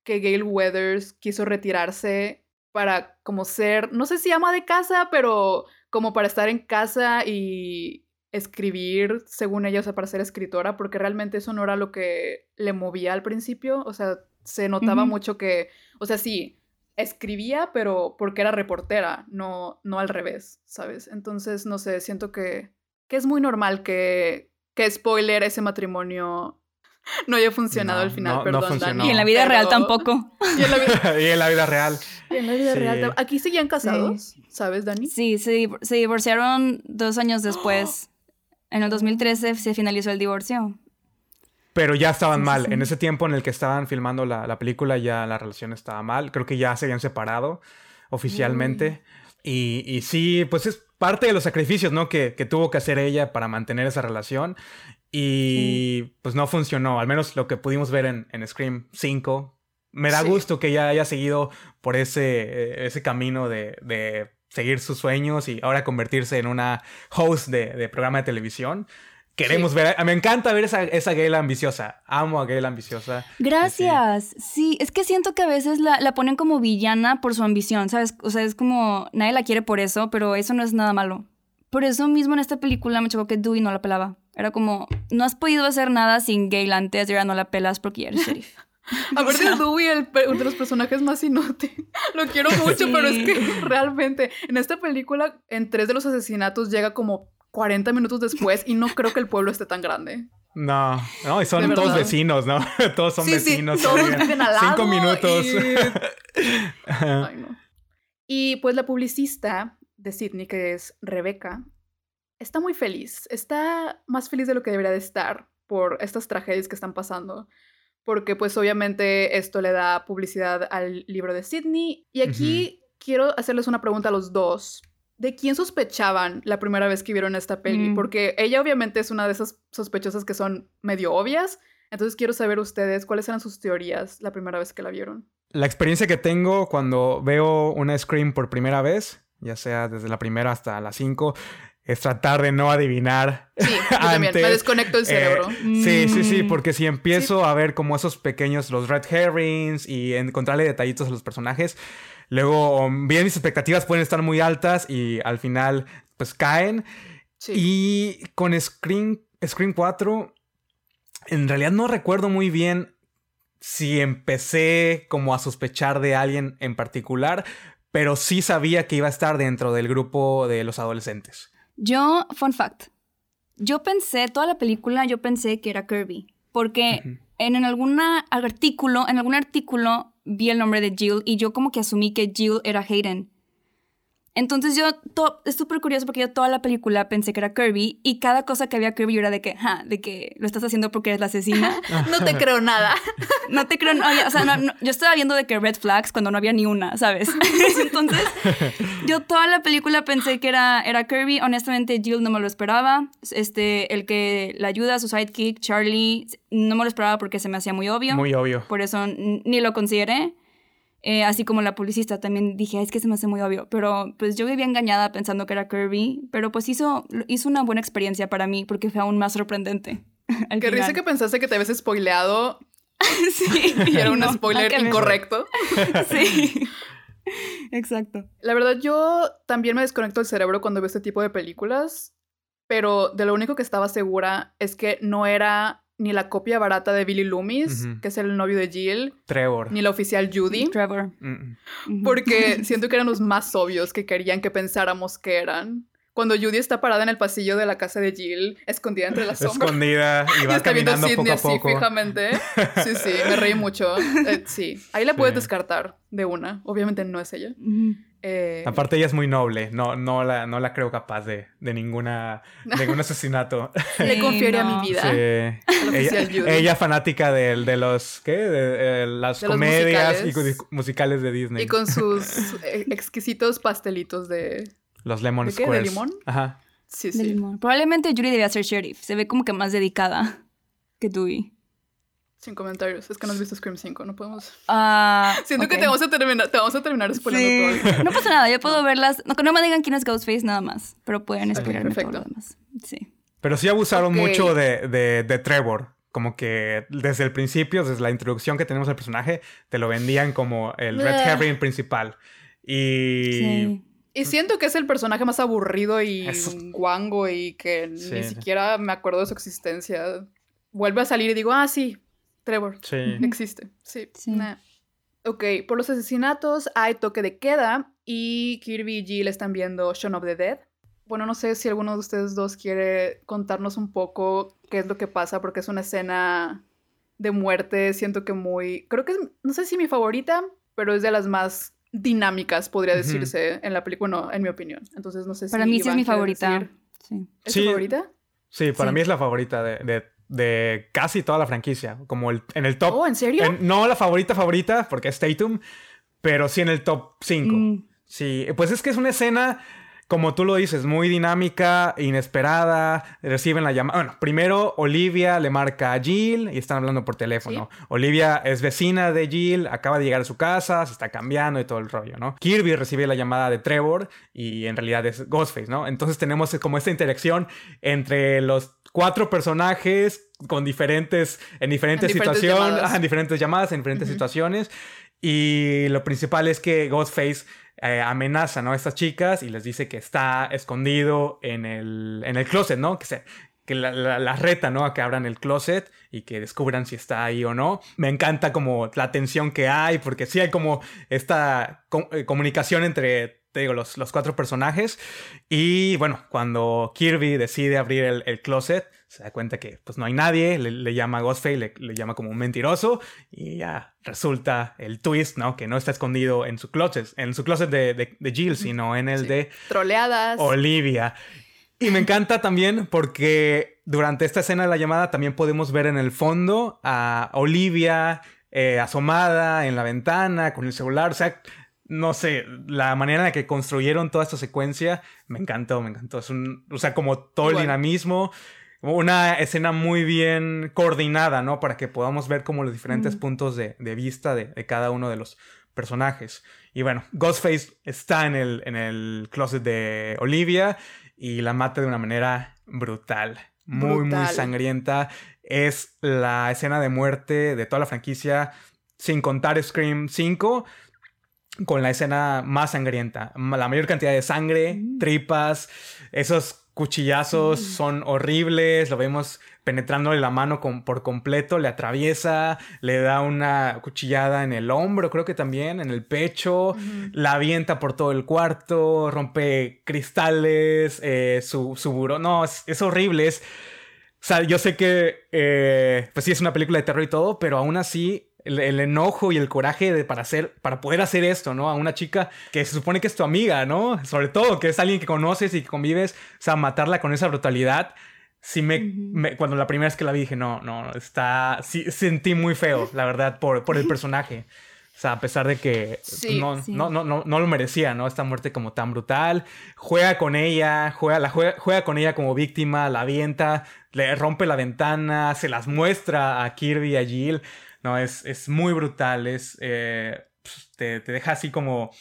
que Gail Weathers quiso retirarse para como ser, no sé si ama de casa, pero como para estar en casa y escribir, según ella, o sea, para ser escritora, porque realmente eso no era lo que le movía al principio, o sea, se notaba mucho que, o sea, sí, escribía, pero porque era reportera, no, no al revés, ¿sabes? Entonces, no sé, siento que, que es muy normal que, que spoiler ese matrimonio [laughs] no haya funcionado al final, perdón, Y en la vida real tampoco. Y en la vida, [laughs] y en la vida real. Y en la vida real. ¿Aquí seguían casados? ¿Sabes, Dani? Sí, se, se, divorciaron dos años después. [gasps] En el 2013 se finalizó el divorcio. Pero ya estaban mal. En ese tiempo en el que estaban filmando la, la, película, ya la relación estaba mal. Creo que ya se habían separado oficialmente. Y, y, sí, pues es parte de los sacrificios, ¿no? Que, que, tuvo que hacer ella para mantener esa relación. Y pues no funcionó, al menos lo que pudimos ver en, en Scream 5. Me da gusto que ella haya seguido por ese, ese camino de, de, seguir sus sueños y ahora convertirse en una host de, de programa de televisión. Queremos ver, me encanta ver esa, esa Gayla ambiciosa. Amo a Gayla ambiciosa. Gracias. Sí. es que siento que a veces la, la, ponen como villana por su ambición, ¿sabes? O sea, es como nadie la quiere por eso, pero eso no es nada malo. Por eso mismo en esta película me chocó que Dewey no la pelaba. Era como, no has podido hacer nada sin Gail antes y ahora no la pelas porque ya eres [laughs] sheriff. Aparte de Dewey, el, uno de los personajes más inútiles. [laughs] Lo quiero [laughs] mucho, pero es que realmente en esta película, en tres de los asesinatos llega como 40 minutos después y no creo que el pueblo esté tan grande. No, no, y son todos vecinos, ¿no? todos son vecinos. Sí, todos viven al lado. Cinco minutos. Ay, no. Y pues la publicista de Sidney, que es Rebeca, está muy feliz. Está más feliz de lo que debería de estar por estas tragedias que están pasando. Porque pues obviamente esto le da publicidad al libro de Sidney. Y aquí quiero hacerles una pregunta a los dos. ¿De quién sospechaban la primera vez que vieron esta peli? Mm. Porque ella obviamente es una de esas sospechosas que son medio obvias. Entonces quiero saber ustedes cuáles eran sus teorías la primera vez que la vieron. La experiencia que tengo cuando veo una Scream por primera vez, ya sea desde la primera hasta la 5, es tratar de no adivinar. Sí, yo [laughs] también, me desconecto el eh, cerebro. sí, sí, sí, mm. porque si empiezo a ver como esos pequeños, los red herrings y encontrarle detallitos a los personajes, luego bien mis expectativas pueden estar muy altas y al final pues caen. Sí. Y con Screen, Screen 4, en realidad no recuerdo muy bien si empecé como a sospechar de alguien en particular, pero sí sabía que iba a estar dentro del grupo de los adolescentes. Yo, fun fact, yo pensé, toda la película, yo pensé que era Kirby, porque en, algún artículo, en algún artículo vi el nombre de Jill y yo como que asumí que Jill era Hayden. Entonces yo, es súper curioso porque yo toda la película pensé que era Kirby y cada cosa que había Kirby yo era de que, ja, de que lo estás haciendo porque eres la asesina. [laughs] no te creo nada. [laughs] no te creo, o sea, yo estaba viendo de que red flags cuando no había ni una, ¿sabes? [laughs] Entonces yo toda la película pensé que era, era Kirby, honestamente Jill no me lo esperaba, este, el que la ayuda, su sidekick, Charlie, no me lo esperaba porque se me hacía muy obvio. Muy obvio. Por eso ni lo consideré. Eh, así como la publicista, también dije, es que se me hace muy obvio, pero pues yo vivía engañada pensando que era Kirby, pero pues hizo, hizo una buena experiencia para mí porque fue aún más sorprendente. [laughs] Qué risa que pensaste que te habías spoileado [laughs] sí. [laughs] y era un spoiler incorrecto. sí. Exacto. La verdad, yo también me desconecto el cerebro cuando veo este tipo de películas, pero de lo único que estaba segura es que no era ni la copia barata de Billy Loomis, que es el novio de Jill. Trevor. Ni la oficial Judy. Trevor. Porque [laughs] siento que eran los más obvios que querían que pensáramos que eran cuando Judy está parada en el pasillo de la casa de Jill, escondida entre las sombras. Escondida y [laughs] va caminando poco a poco. así fijamente. [laughs] Sí, sí, me reí mucho. Eh, sí, ahí la puedes descartar de una. Obviamente no es ella. Eh, Aparte ella es muy noble, no, no, la, no la creo capaz de, de ninguna, ningún [laughs] asesinato. Le confiere a mi vida. Sí. Ella, fanática de, de los, ¿qué? De, las comedias musicales. y musicales de Disney. Y con sus [laughs] eh, exquisitos pastelitos de los lemon ¿De qué? ¿De limón? Ajá. Sí, sí. limón. Probablemente Julie debía ser sheriff. Se ve como que más dedicada que Dewey. Sin comentarios. Es que no has visto Scream 5. No podemos... Ah, [laughs] Siento que te vamos a terminar, te vamos a terminar spoilando todo. No pasa nada. Yo puedo verlas. No, no me digan quién es Ghostface nada más. Pero pueden spoilerme todo lo demás. Sí. Pero sí abusaron mucho de, de, de Trevor como que desde el principio, desde la introducción que tenemos al personaje, te lo vendían como el Red Herring principal. Y sí. Y siento que es el personaje más aburrido y guango y que ni siquiera me acuerdo de su existencia. Vuelve a salir y digo, ah, sí, Trevor. Sí. [laughs] Existe. Sí. Ok, por los asesinatos hay toque de queda y Kirby y Jill están viendo Shaun of the Dead. Bueno, no sé si alguno de ustedes dos quiere contarnos un poco qué es lo que pasa, porque es una escena de muerte, siento que muy... Creo que es, no sé si mi favorita, pero es de las más dinámicas, podría decirse, en la película, bueno, en mi opinión. Entonces, no sé si... Para mí sí es mi favorita. Sí. ¿Es tu favorita? Sí, para mí es la favorita de, de, casi toda la franquicia. Como el, en el top... Oh, ¿en serio? no la favorita favorita, porque es Tatum, pero sí en el top 5. Mm. Sí, pues es que es una escena como tú lo dices, muy dinámica, inesperada, reciben la llamada. Bueno, primero Olivia le marca a Jill y están hablando por teléfono. Olivia es vecina de Jill, acaba de llegar a su casa, se está cambiando y todo el rollo, ¿no? Kirby recibe la llamada de Trevor y en realidad es Ghostface, ¿no? Entonces tenemos como esta interacción entre los cuatro personajes con diferentes, en diferentes, situaciones, en diferentes llamadas, en diferentes situaciones. Y lo principal es que Ghostface eh, amenaza ¿no? a estas chicas y les dice que está escondido en el, en el closet, ¿no? Que, se, que la, reta, ¿no? A que abran el closet y que descubran si está ahí o no. Me encanta como la tensión que hay, porque sí hay como esta eh, comunicación entre, te digo, los, los, cuatro personajes. Y bueno, cuando Kirby decide abrir el, el closet, se da cuenta que pues no hay nadie, le, llama a Ghostface, le, le, llama como un mentiroso y ya resulta el twist, ¿no? Que no está escondido en su closet, en su closet de, de, Jill, sino en el de... Troleadas. Olivia. Y me encanta también porque durante esta escena de la llamada también podemos ver en el fondo a Olivia eh, asomada en la ventana con el celular, o sea, no sé, la manera en la que construyeron toda esta secuencia me encantó, me encantó. Es un, o sea, como todo el dinamismo una escena muy bien coordinada, ¿no? Para que podamos ver como los diferentes puntos de, vista de, cada uno de los personajes. Y bueno, Ghostface está en el, en el closet de Olivia y la mata de una manera brutal. Muy, muy sangrienta. Es la escena de muerte de toda la franquicia, sin contar Scream 5 con la escena más sangrienta. La mayor cantidad de sangre, mm. tripas, esos cuchillazos son horribles, lo vemos penetrándole la mano por completo, le atraviesa, le da una cuchillada en el hombro, creo que también, en el pecho, la avienta por todo el cuarto, rompe cristales, eh, su, su buró, no, es, horrible, es... O sea, yo sé que, eh, pues sí, es una película de terror y todo, pero aún así el, enojo y el coraje de, para, hacer, para poder hacer esto, ¿no? A una chica que se supone que es tu amiga, ¿no? Sobre todo, que es alguien que conoces y que convives, o sea, matarla con esa brutalidad. Sí me, cuando la primera vez que la vi dije, no, no, está, sí, sentí muy feo, la verdad, por, por el [laughs] personaje. O sea, a pesar de que no, No, no, no, no, lo merecía, ¿no? Esta muerte como tan brutal. Juega con ella, juega, la juega, juega, con ella como víctima, la avienta, le rompe la ventana, se las muestra a Kirby y a Jill. No, es, es muy brutal. Es, eh, te, te deja así como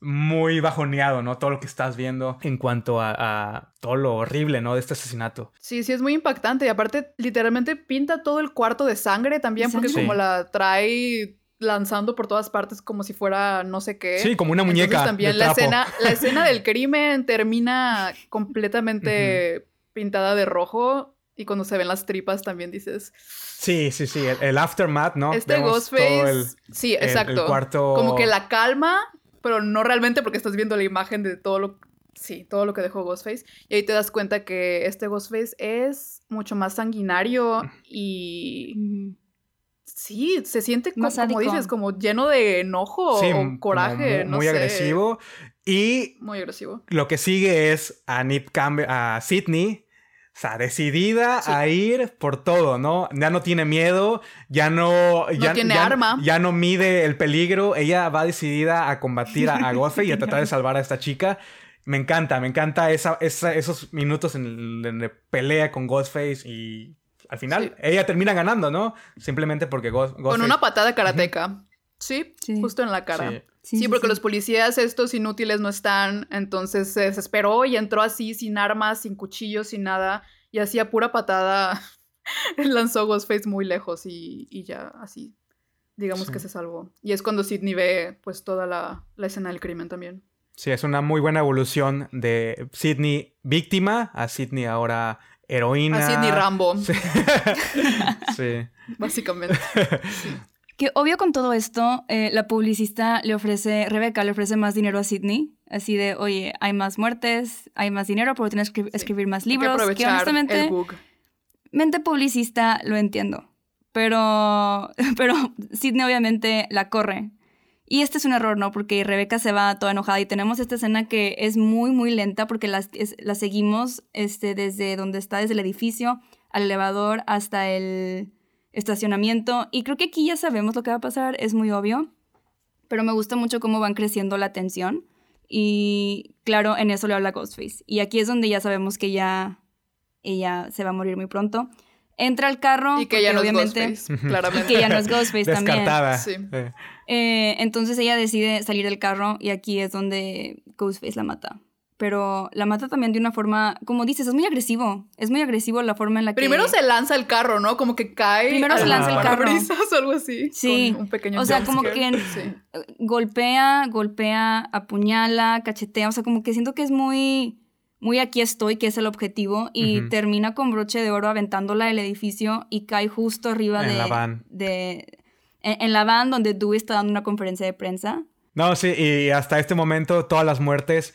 muy bajoneado, ¿no? Todo lo que estás viendo en cuanto a, a, todo lo horrible, ¿no? De este asesinato. Sí, sí, es muy impactante. Y aparte, literalmente pinta todo el cuarto de sangre también, porque ¿Sangre? como Sí. la trae lanzando por todas partes como si fuera no sé qué. Sí, como una muñeca. Entonces también de la trapo. escena, la escena del crimen termina completamente pintada de rojo. Y cuando se ven las tripas también dices, Sí, sí, sí. El, el aftermath, ¿no? este Vemos Ghostface... todo el- sí, el- el exacto. cuarto- Como que la calma, pero no realmente porque estás viendo la imagen de todo lo... Sí, todo lo que dejó Ghostface. Y ahí te das cuenta que este Ghostface es mucho más sanguinario y... Sí, se siente como sádico. dices, como lleno de enojo Sí, o como coraje, no muy sé. agresivo. Y Muy agresivo. lo que sigue es a Nip Campbell, a Sydney, o sea, decidida Sí. a ir por todo, ¿no? Ya no tiene miedo, ya no... ya, tiene ya- arma. Ya no mide el peligro, ella va decidida a combatir a, a [laughs] Ghostface y a tratar de salvar a esta chica. Me encanta, me encanta esa, esa- esos minutos en donde pelea con Ghostface y al final Sí. ella termina ganando, ¿no? Simplemente porque Ghost- Ghostface... Con una patada karateca. Sí, Sí. justo en la cara. Sí. Porque sí. los policías estos inútiles no están, entonces se desesperó y entró así sin armas, sin cuchillos, sin nada, y así a pura patada [laughs] lanzó Ghostface muy lejos y, y ya así, digamos Sí. que se salvó. Y es cuando Sidney ve pues toda la, la escena del crimen también. Sí, es una muy buena evolución de Sidney víctima a Sidney ahora heroína. A Sidney Rambo, Sí. [laughs] sí. [laughs] básicamente. Sí. Que obvio con todo esto, eh, la publicista le ofrece, Rebeca le ofrece más dinero a Sidney. Así de, oye, hay más muertes, hay más dinero, pero tienes que escri- Sí. escribir más Hay que libros. Que, aprovechar honestamente, el bug. mente publicista lo entiendo. Pero, [laughs] pero Sidney obviamente la corre. Y este es un error, ¿no? Porque Rebeca se va toda enojada y tenemos esta escena que es muy, muy lenta porque la, es- la seguimos este, desde donde está, desde el edificio, al elevador, hasta el estacionamiento. Y creo que aquí ya sabemos lo que va a pasar, es muy obvio. Pero me gusta mucho cómo van creciendo la tensión. Y claro, en eso le habla Ghostface. Y aquí es donde ya sabemos que ya ella se va a morir muy pronto. Entra al carro. Y que ya no porque es obviamente- Ghostface, claramente. que ya no es Ghostface también. Descartada. Sí. Eh, entonces ella decide salir del carro y aquí es donde Ghostface la mata. Pero la mata también de una forma, como dices, es muy agresivo. Es muy agresivo la forma en la que... Primero se lanza el carro, ¿no? Como que cae. Primero se lanza el carro. parabrisas o algo así. Sí. con un pequeño O sea, como jumpscare. que- Sí. golpea, golpea, apuñala, cachetea. O sea, como que siento que es muy... Muy aquí estoy, que es el objetivo, y termina con broche de oro aventándola del edificio y cae justo arriba En de... la van. de en, en la van donde Dewey está dando una conferencia de prensa. No, sí, y hasta este momento todas las muertes,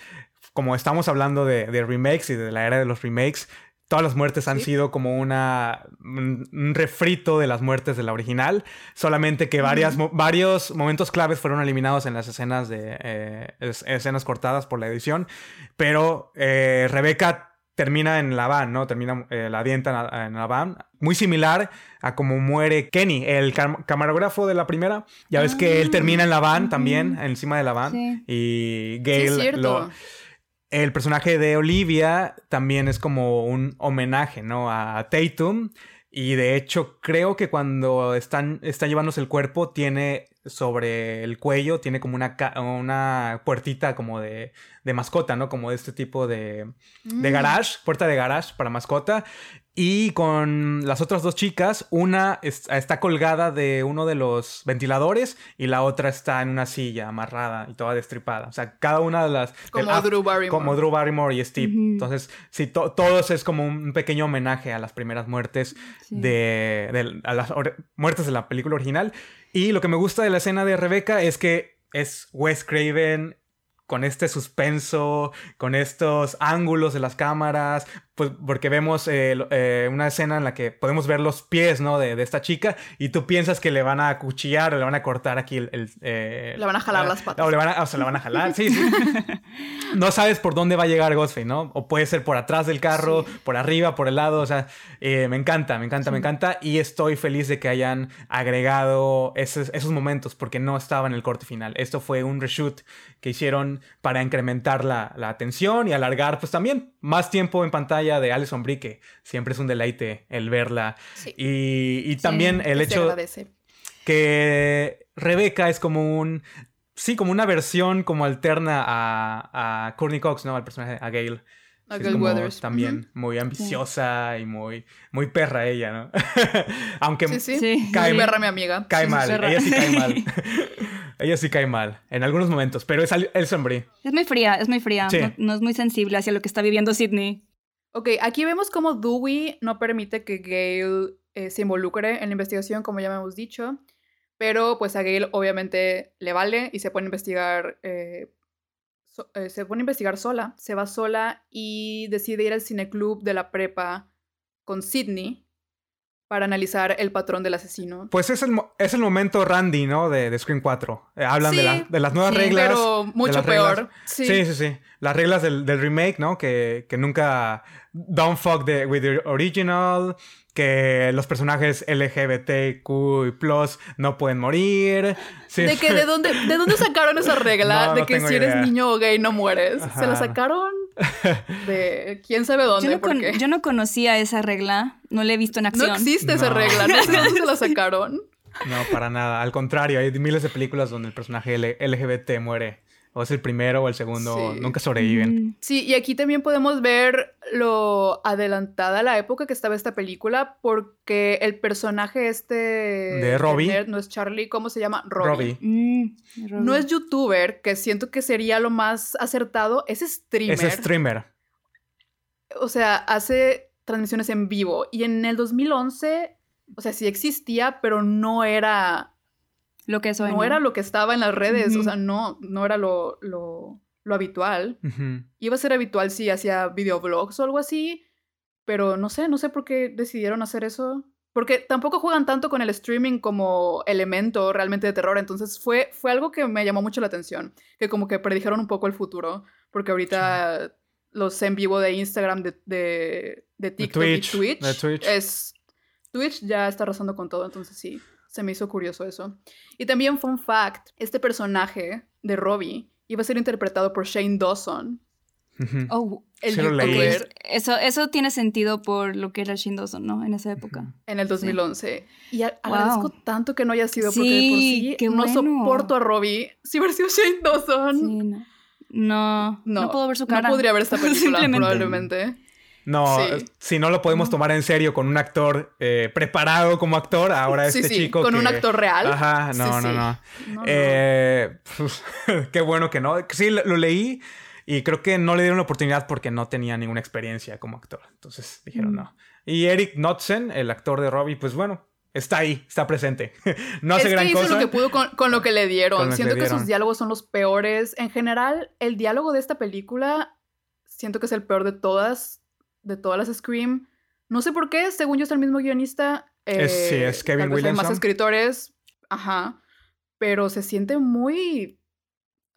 como estamos hablando de, de remakes y de la era de los remakes, todas las muertes han sido como una un, refrito de las muertes de la original, solamente que varias, mo- varios momentos claves fueron eliminados en las escenas de eh, es- escenas cortadas por la edición, pero eh, Rebeca termina en la van, ¿no? Termina, eh, la avientan a- en la van. Muy similar a como muere Kenny, el cam- camarógrafo de la primera. Ya ves que él Ah, termina en la van ujú. también, encima de la van. Sí. Y Gail lo... El personaje de Olivia también es como un homenaje, ¿no? A Tatum. Y de hecho, creo que cuando están, está llevándose el cuerpo, tiene sobre el cuello, tiene como una, una puertita como de, de mascota, ¿no? Como de este tipo de, de Mm. garage, puerta de garage para mascota. Y con las otras dos chicas, una es- está colgada de uno de los ventiladores y la otra está en una silla amarrada y toda destripada. O sea, cada una de las... Como Drew Barrymore. Como Drew Barrymore y Steve. Entonces, sí, to- todos es como un pequeño homenaje a las primeras muertes Sí. de, de- a las muertes de la película original. Y lo que me gusta de la escena de Rebeca es que es Wes Craven con este suspenso, con estos ángulos de las cámaras, pues porque vemos eh, eh, una escena en la que podemos ver los pies, ¿no? De, de esta chica y tú piensas que le van a cuchillar o le van a cortar aquí el... el, eh, Le van a jalar las patas. O, le van a, o se la van a jalar, sí, sí. [laughs] no sabes por dónde va a llegar Ghostface, ¿no? O puede ser por atrás del carro, Sí. por arriba, por el lado, o sea, eh, me encanta, me encanta, me encanta y estoy feliz de que hayan agregado esos, esos momentos porque no estaba en el corte final. Esto fue un reshoot que hicieron para incrementar la, la atención y alargar pues también más tiempo en pantalla de Alison Brie, que siempre es un deleite el verla. Sí. Y, y también el hecho que Rebecca es como un. Sí, como una versión como alterna a, a Courtney Cox, ¿no? Al personaje, a Gail. A Es Gail como Weathers. También muy ambiciosa y muy, muy perra ella, ¿no? [laughs] Aunque Sí, sí. Sí. Cae- Muy perra mi amiga. cae Sí, mal, perra. ella sí cae mal. [laughs] [laughs] ella sí cae mal, en algunos momentos, pero es el Brie. Es muy fría, es muy fría. Sí. No, no es muy sensible hacia lo que está viviendo Sidney. Ok, aquí vemos cómo Dewey no permite que Gail eh, se involucre en la investigación, como ya hemos dicho. Pero pues a Gail obviamente le vale y se pone a investigar. eh, so- eh, se pone a investigar sola. Se va sola y decide ir al cineclub de la prepa con Sidney para analizar el patrón del asesino. Pues es el, es el momento Randy, ¿no? De, de Scream 4. Eh, hablan de, la- de las nuevas sí, reglas. Pero mucho peor. reglas. Sí. Sí, sí, sí. Las reglas del, del remake, ¿no? Que, que nunca. Don't fuck the, with the original. Que los personajes LGBTQ y plus no pueden morir. Sí. De que de [laughs] dónde, de dónde sacaron esa regla No, de no que si eres idea. niño o gay no mueres. Se la sacaron [laughs] de quién sabe dónde. Yo no, con- porque yo no conocía esa regla, no la he visto en no acción. existe esa No. regla. No sé de dónde se la [laughs] sacaron. No, para nada. Al contrario, hay miles de películas donde el personaje L- LGBT muere. O es el primero o el segundo. Sí. Nunca sobreviven. Mm. Sí, y aquí también podemos ver lo adelantada la época que estaba esta película, porque el personaje este De Robbie. no es Charlie, ¿cómo se llama? Robbie. Robbie. Mm, Robbie. No es youtuber, que siento que sería lo más acertado, es streamer. Es streamer. o sea, hace transmisiones en vivo. Y en el 2011, o sea, sí existía, pero no era, lo que soy. no era lo que estaba en las redes. O Ujú. sea, no, no era lo, lo, lo habitual. Iba a ser habitual si hacía videoblogs o algo así, pero no sé, no sé por qué decidieron hacer eso. Porque tampoco juegan tanto con el streaming como elemento realmente de terror. Entonces fue, fue algo que me llamó mucho la atención. Que como que predijeron un poco el futuro. Porque ahorita los en vivo de Instagram, de, de, de TikTok Twitch, y Twitch, de Twitch. es... Twitch ya está arrasando con todo. Entonces sí, se me hizo curioso eso. Y también, fun fact, este personaje de Robbie iba a ser interpretado por Shane Dawson. Ujú. Oh, El Sí lo youtuber eso, eso tiene sentido por lo que era Shin Dawson, ¿no? En esa época. en el 2011. Y a- Wow. agradezco tanto que no haya sido, porque Sí, de por sí qué no bueno. soporto a Robbie. Si hubiera sido Shane Dawson, Sí, no. No, no, no, puedo ver su cara. No podría ver esta [laughs] película, probablemente. No, Sí. si no lo podemos tomar en serio con un actor eh, preparado como actor, ahora Sí, este sí, chico. con que- un actor real. Ajá, no, no, no. Eh, [laughs] qué bueno que no. Sí, lo, leí y creo que no le dieron la oportunidad porque no tenía ninguna experiencia como actor. Entonces dijeron Mm. no. Y Eric Knudsen, el actor de Robbie, pues bueno, está ahí, está presente. [laughs] no hace es gran que hizo cosa. lo que pudo con, con lo que le dieron. Que siento que sus diálogos son los peores. En general, el diálogo de esta película siento que es el peor de todas, de todas las Scream. No sé por qué, según yo es el mismo guionista. Es- sí, eh, es Kevin tal vez hay más escritores, ajá, pero se siente muy,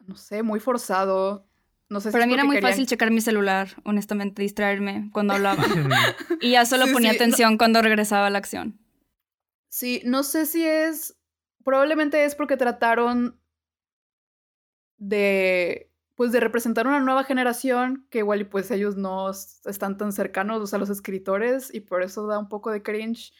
no sé, muy forzado. No sé si Para mí era muy querían- fácil checar mi celular, honestamente, distraerme cuando hablaba. [laughs] y ya solo Sí, ponía sí, no- atención cuando regresaba a la acción. Sí, no sé si es. Probablemente es porque trataron de. Pues de representar una nueva generación que igual y pues ellos no están tan cercanos a los escritores y por eso da un poco de cringe.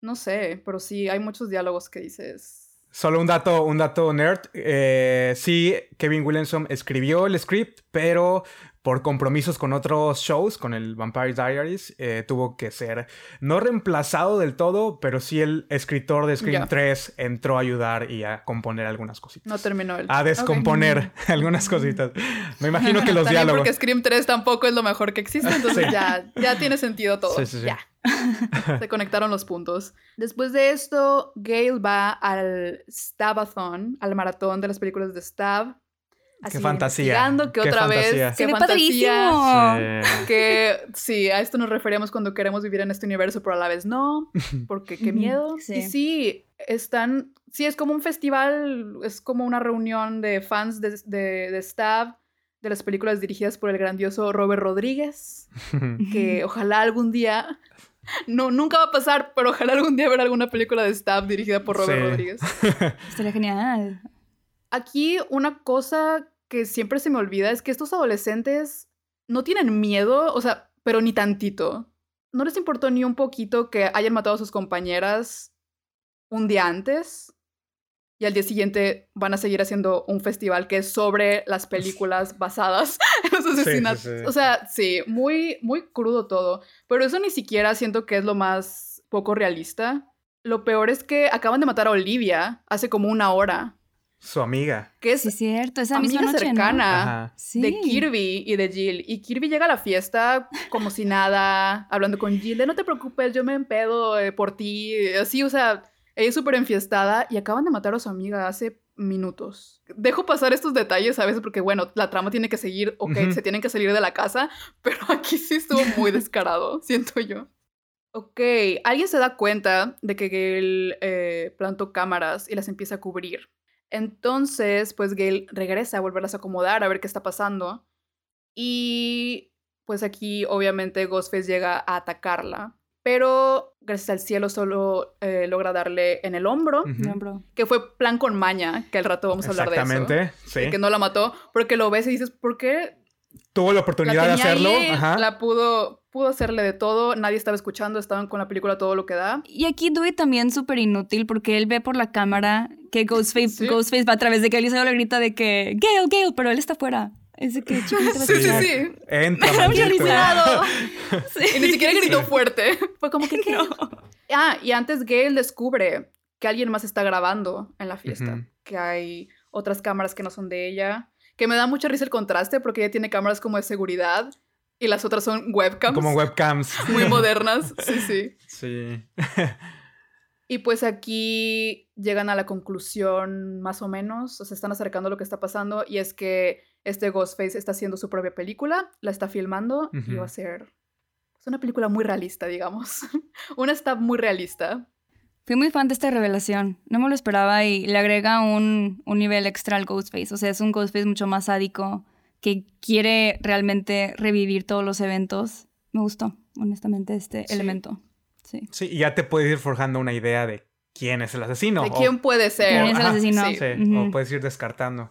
No sé, pero sí, hay muchos diálogos que dices. Solo un dato, un dato nerd. Eh, sí, Kevin Williamson escribió el script, pero por compromisos con otros shows, con el Vampire Diaries, eh, tuvo que ser no reemplazado del todo, pero sí el escritor de Scream Ya. 3 entró a ayudar y a componer algunas cositas. No terminó el. a descomponer [laughs] [laughs] algunas cositas. Me imagino que [laughs] los diálogos. porque Scream 3 tampoco es lo mejor que existe, entonces Sí. ya, ya tiene sentido todo. Sí, sí, sí. Ya. Se conectaron los puntos. Después de esto, Gail va al Stabathon, al maratón de las películas de Stab. Qué fantasía, Que qué otra fantasía. vez. Qué fantasía. Sí. Que sí, a esto nos referíamos cuando queremos vivir en este universo, pero a la vez no, [laughs] porque qué miedo. sí. Y sí, están, sí, es como un festival, es como una reunión de fans de, de, de Stab, de las películas dirigidas por el grandioso Robert Rodríguez, [laughs] que ojalá algún día, no, nunca va a pasar, pero ojalá algún día ver alguna película de Stab dirigida por Robert Sí. Rodríguez. [laughs] Estaría genial. Aquí una cosa que siempre se me olvida es que estos adolescentes no tienen miedo, o sea, pero ni tantito. No les importó ni un poquito que hayan matado a sus compañeras un día antes. y al día siguiente van a seguir haciendo un festival que es sobre las películas basadas [laughs] en los asesinatos. O sea, sí, muy, muy crudo todo. Pero eso ni siquiera siento que es lo más poco realista. Lo peor es que acaban de matar a Olivia hace como una hora. Su amiga. Que es Sí, cierto, esa amiga misma noche, ¿no? cercana de Kirby y de Jill. Y Kirby llega a la fiesta como si nada, hablando con Jill, de no te preocupes, yo me empedo eh, por ti. Así, o sea, ella es súper enfiestada y acaban de matar a su amiga hace minutos. Dejo pasar estos detalles a veces porque, bueno, la trama tiene que seguir, ok, Ujú. se tienen que salir de la casa, pero aquí sí estuvo muy [laughs] descarado, siento yo. Ok, alguien se da cuenta de que Gale eh, plantó cámaras y las empieza a cubrir. Entonces, pues Gale regresa a volverlas a acomodar, a ver qué está pasando. Y pues aquí obviamente Ghostface llega a atacarla. Pero gracias al cielo solo eh, logra darle en el hombro, que fue plan con maña, que al rato vamos a hablar de eso. Exactamente, sí. que no la mató, porque lo ves y dices, ¿por qué Tuvo la la oportunidad de hacerlo. ahí, Ajá. la pudo, pudo hacerle de todo, nadie estaba escuchando, estaban con la película todo lo que da. Y aquí Dewey también súper inútil porque él ve por la cámara que Ghostface, [laughs] Sí. Ghostface va a través de que solo le grita de que Gale, Gale, pero él está afuera. Es de que chiquito [laughs] Sí, sí, sí. Entra. [laughs] Sí. Y ni siquiera gritó Sí. fuerte. Fue como que, ¿qué? Ah, y antes Gail descubre que alguien más está grabando en la fiesta. Ujú. Que hay otras cámaras que no son de ella. Que me da mucha risa el contraste porque ella tiene cámaras como de seguridad y las otras son webcams. Como webcams. Muy modernas. Sí, sí. Sí. Y pues aquí llegan a la conclusión más o menos, o se están acercando a lo que está pasando y es que este Ghostface está haciendo su propia película, la está filmando y va a ser es una película muy realista, digamos. [laughs] una está muy realista. Fui muy fan de esta revelación. No me lo esperaba y le agrega un, un nivel extra al Ghostface. O sea, es un Ghostface mucho más sádico que quiere realmente revivir todos los eventos. Me gustó, honestamente, este Sí. elemento. Sí. Sí, y ya te puedes ir forjando una idea de quién es el asesino. ¿De o- quién puede ser? ¿Quién es el Ajá, asesino? sí. Sí, Ujú. o puedes ir descartando.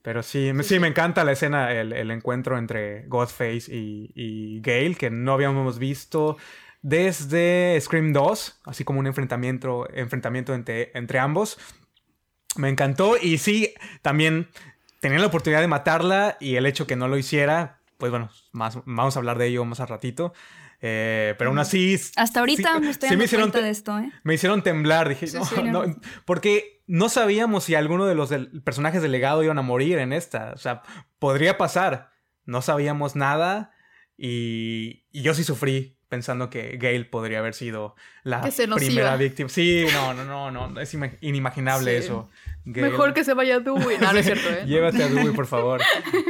Pero sí, me- Sí, sí, me encanta la escena, el, el encuentro entre Ghostface y, y Gale, que no habíamos visto desde Scream 2, así como un enfrentamiento, enfrentamiento entre, entre ambos. Me encantó y sí, también tenía la oportunidad de matarla y el hecho que no lo hiciera, pues bueno, más, vamos a hablar de ello más al ratito. Eh, pero aún así... Hasta ahorita sí- me estoy sí dando hicieron cuenta de esto, ¿eh? me hicieron temblar, dije, no, sí, no, no. porque no sabíamos si alguno de los del- personajes del legado iban a morir en esta, o sea, podría pasar, no sabíamos nada y, y yo sí sufrí pensando que Gail podría haber sido la primera víctima. Sí, no, no, no, no, es ima- inimaginable Sí. eso. Gale. Mejor que se vaya Dewey. No, no es cierto, ¿eh? [laughs] Llévate a Dewey, por favor,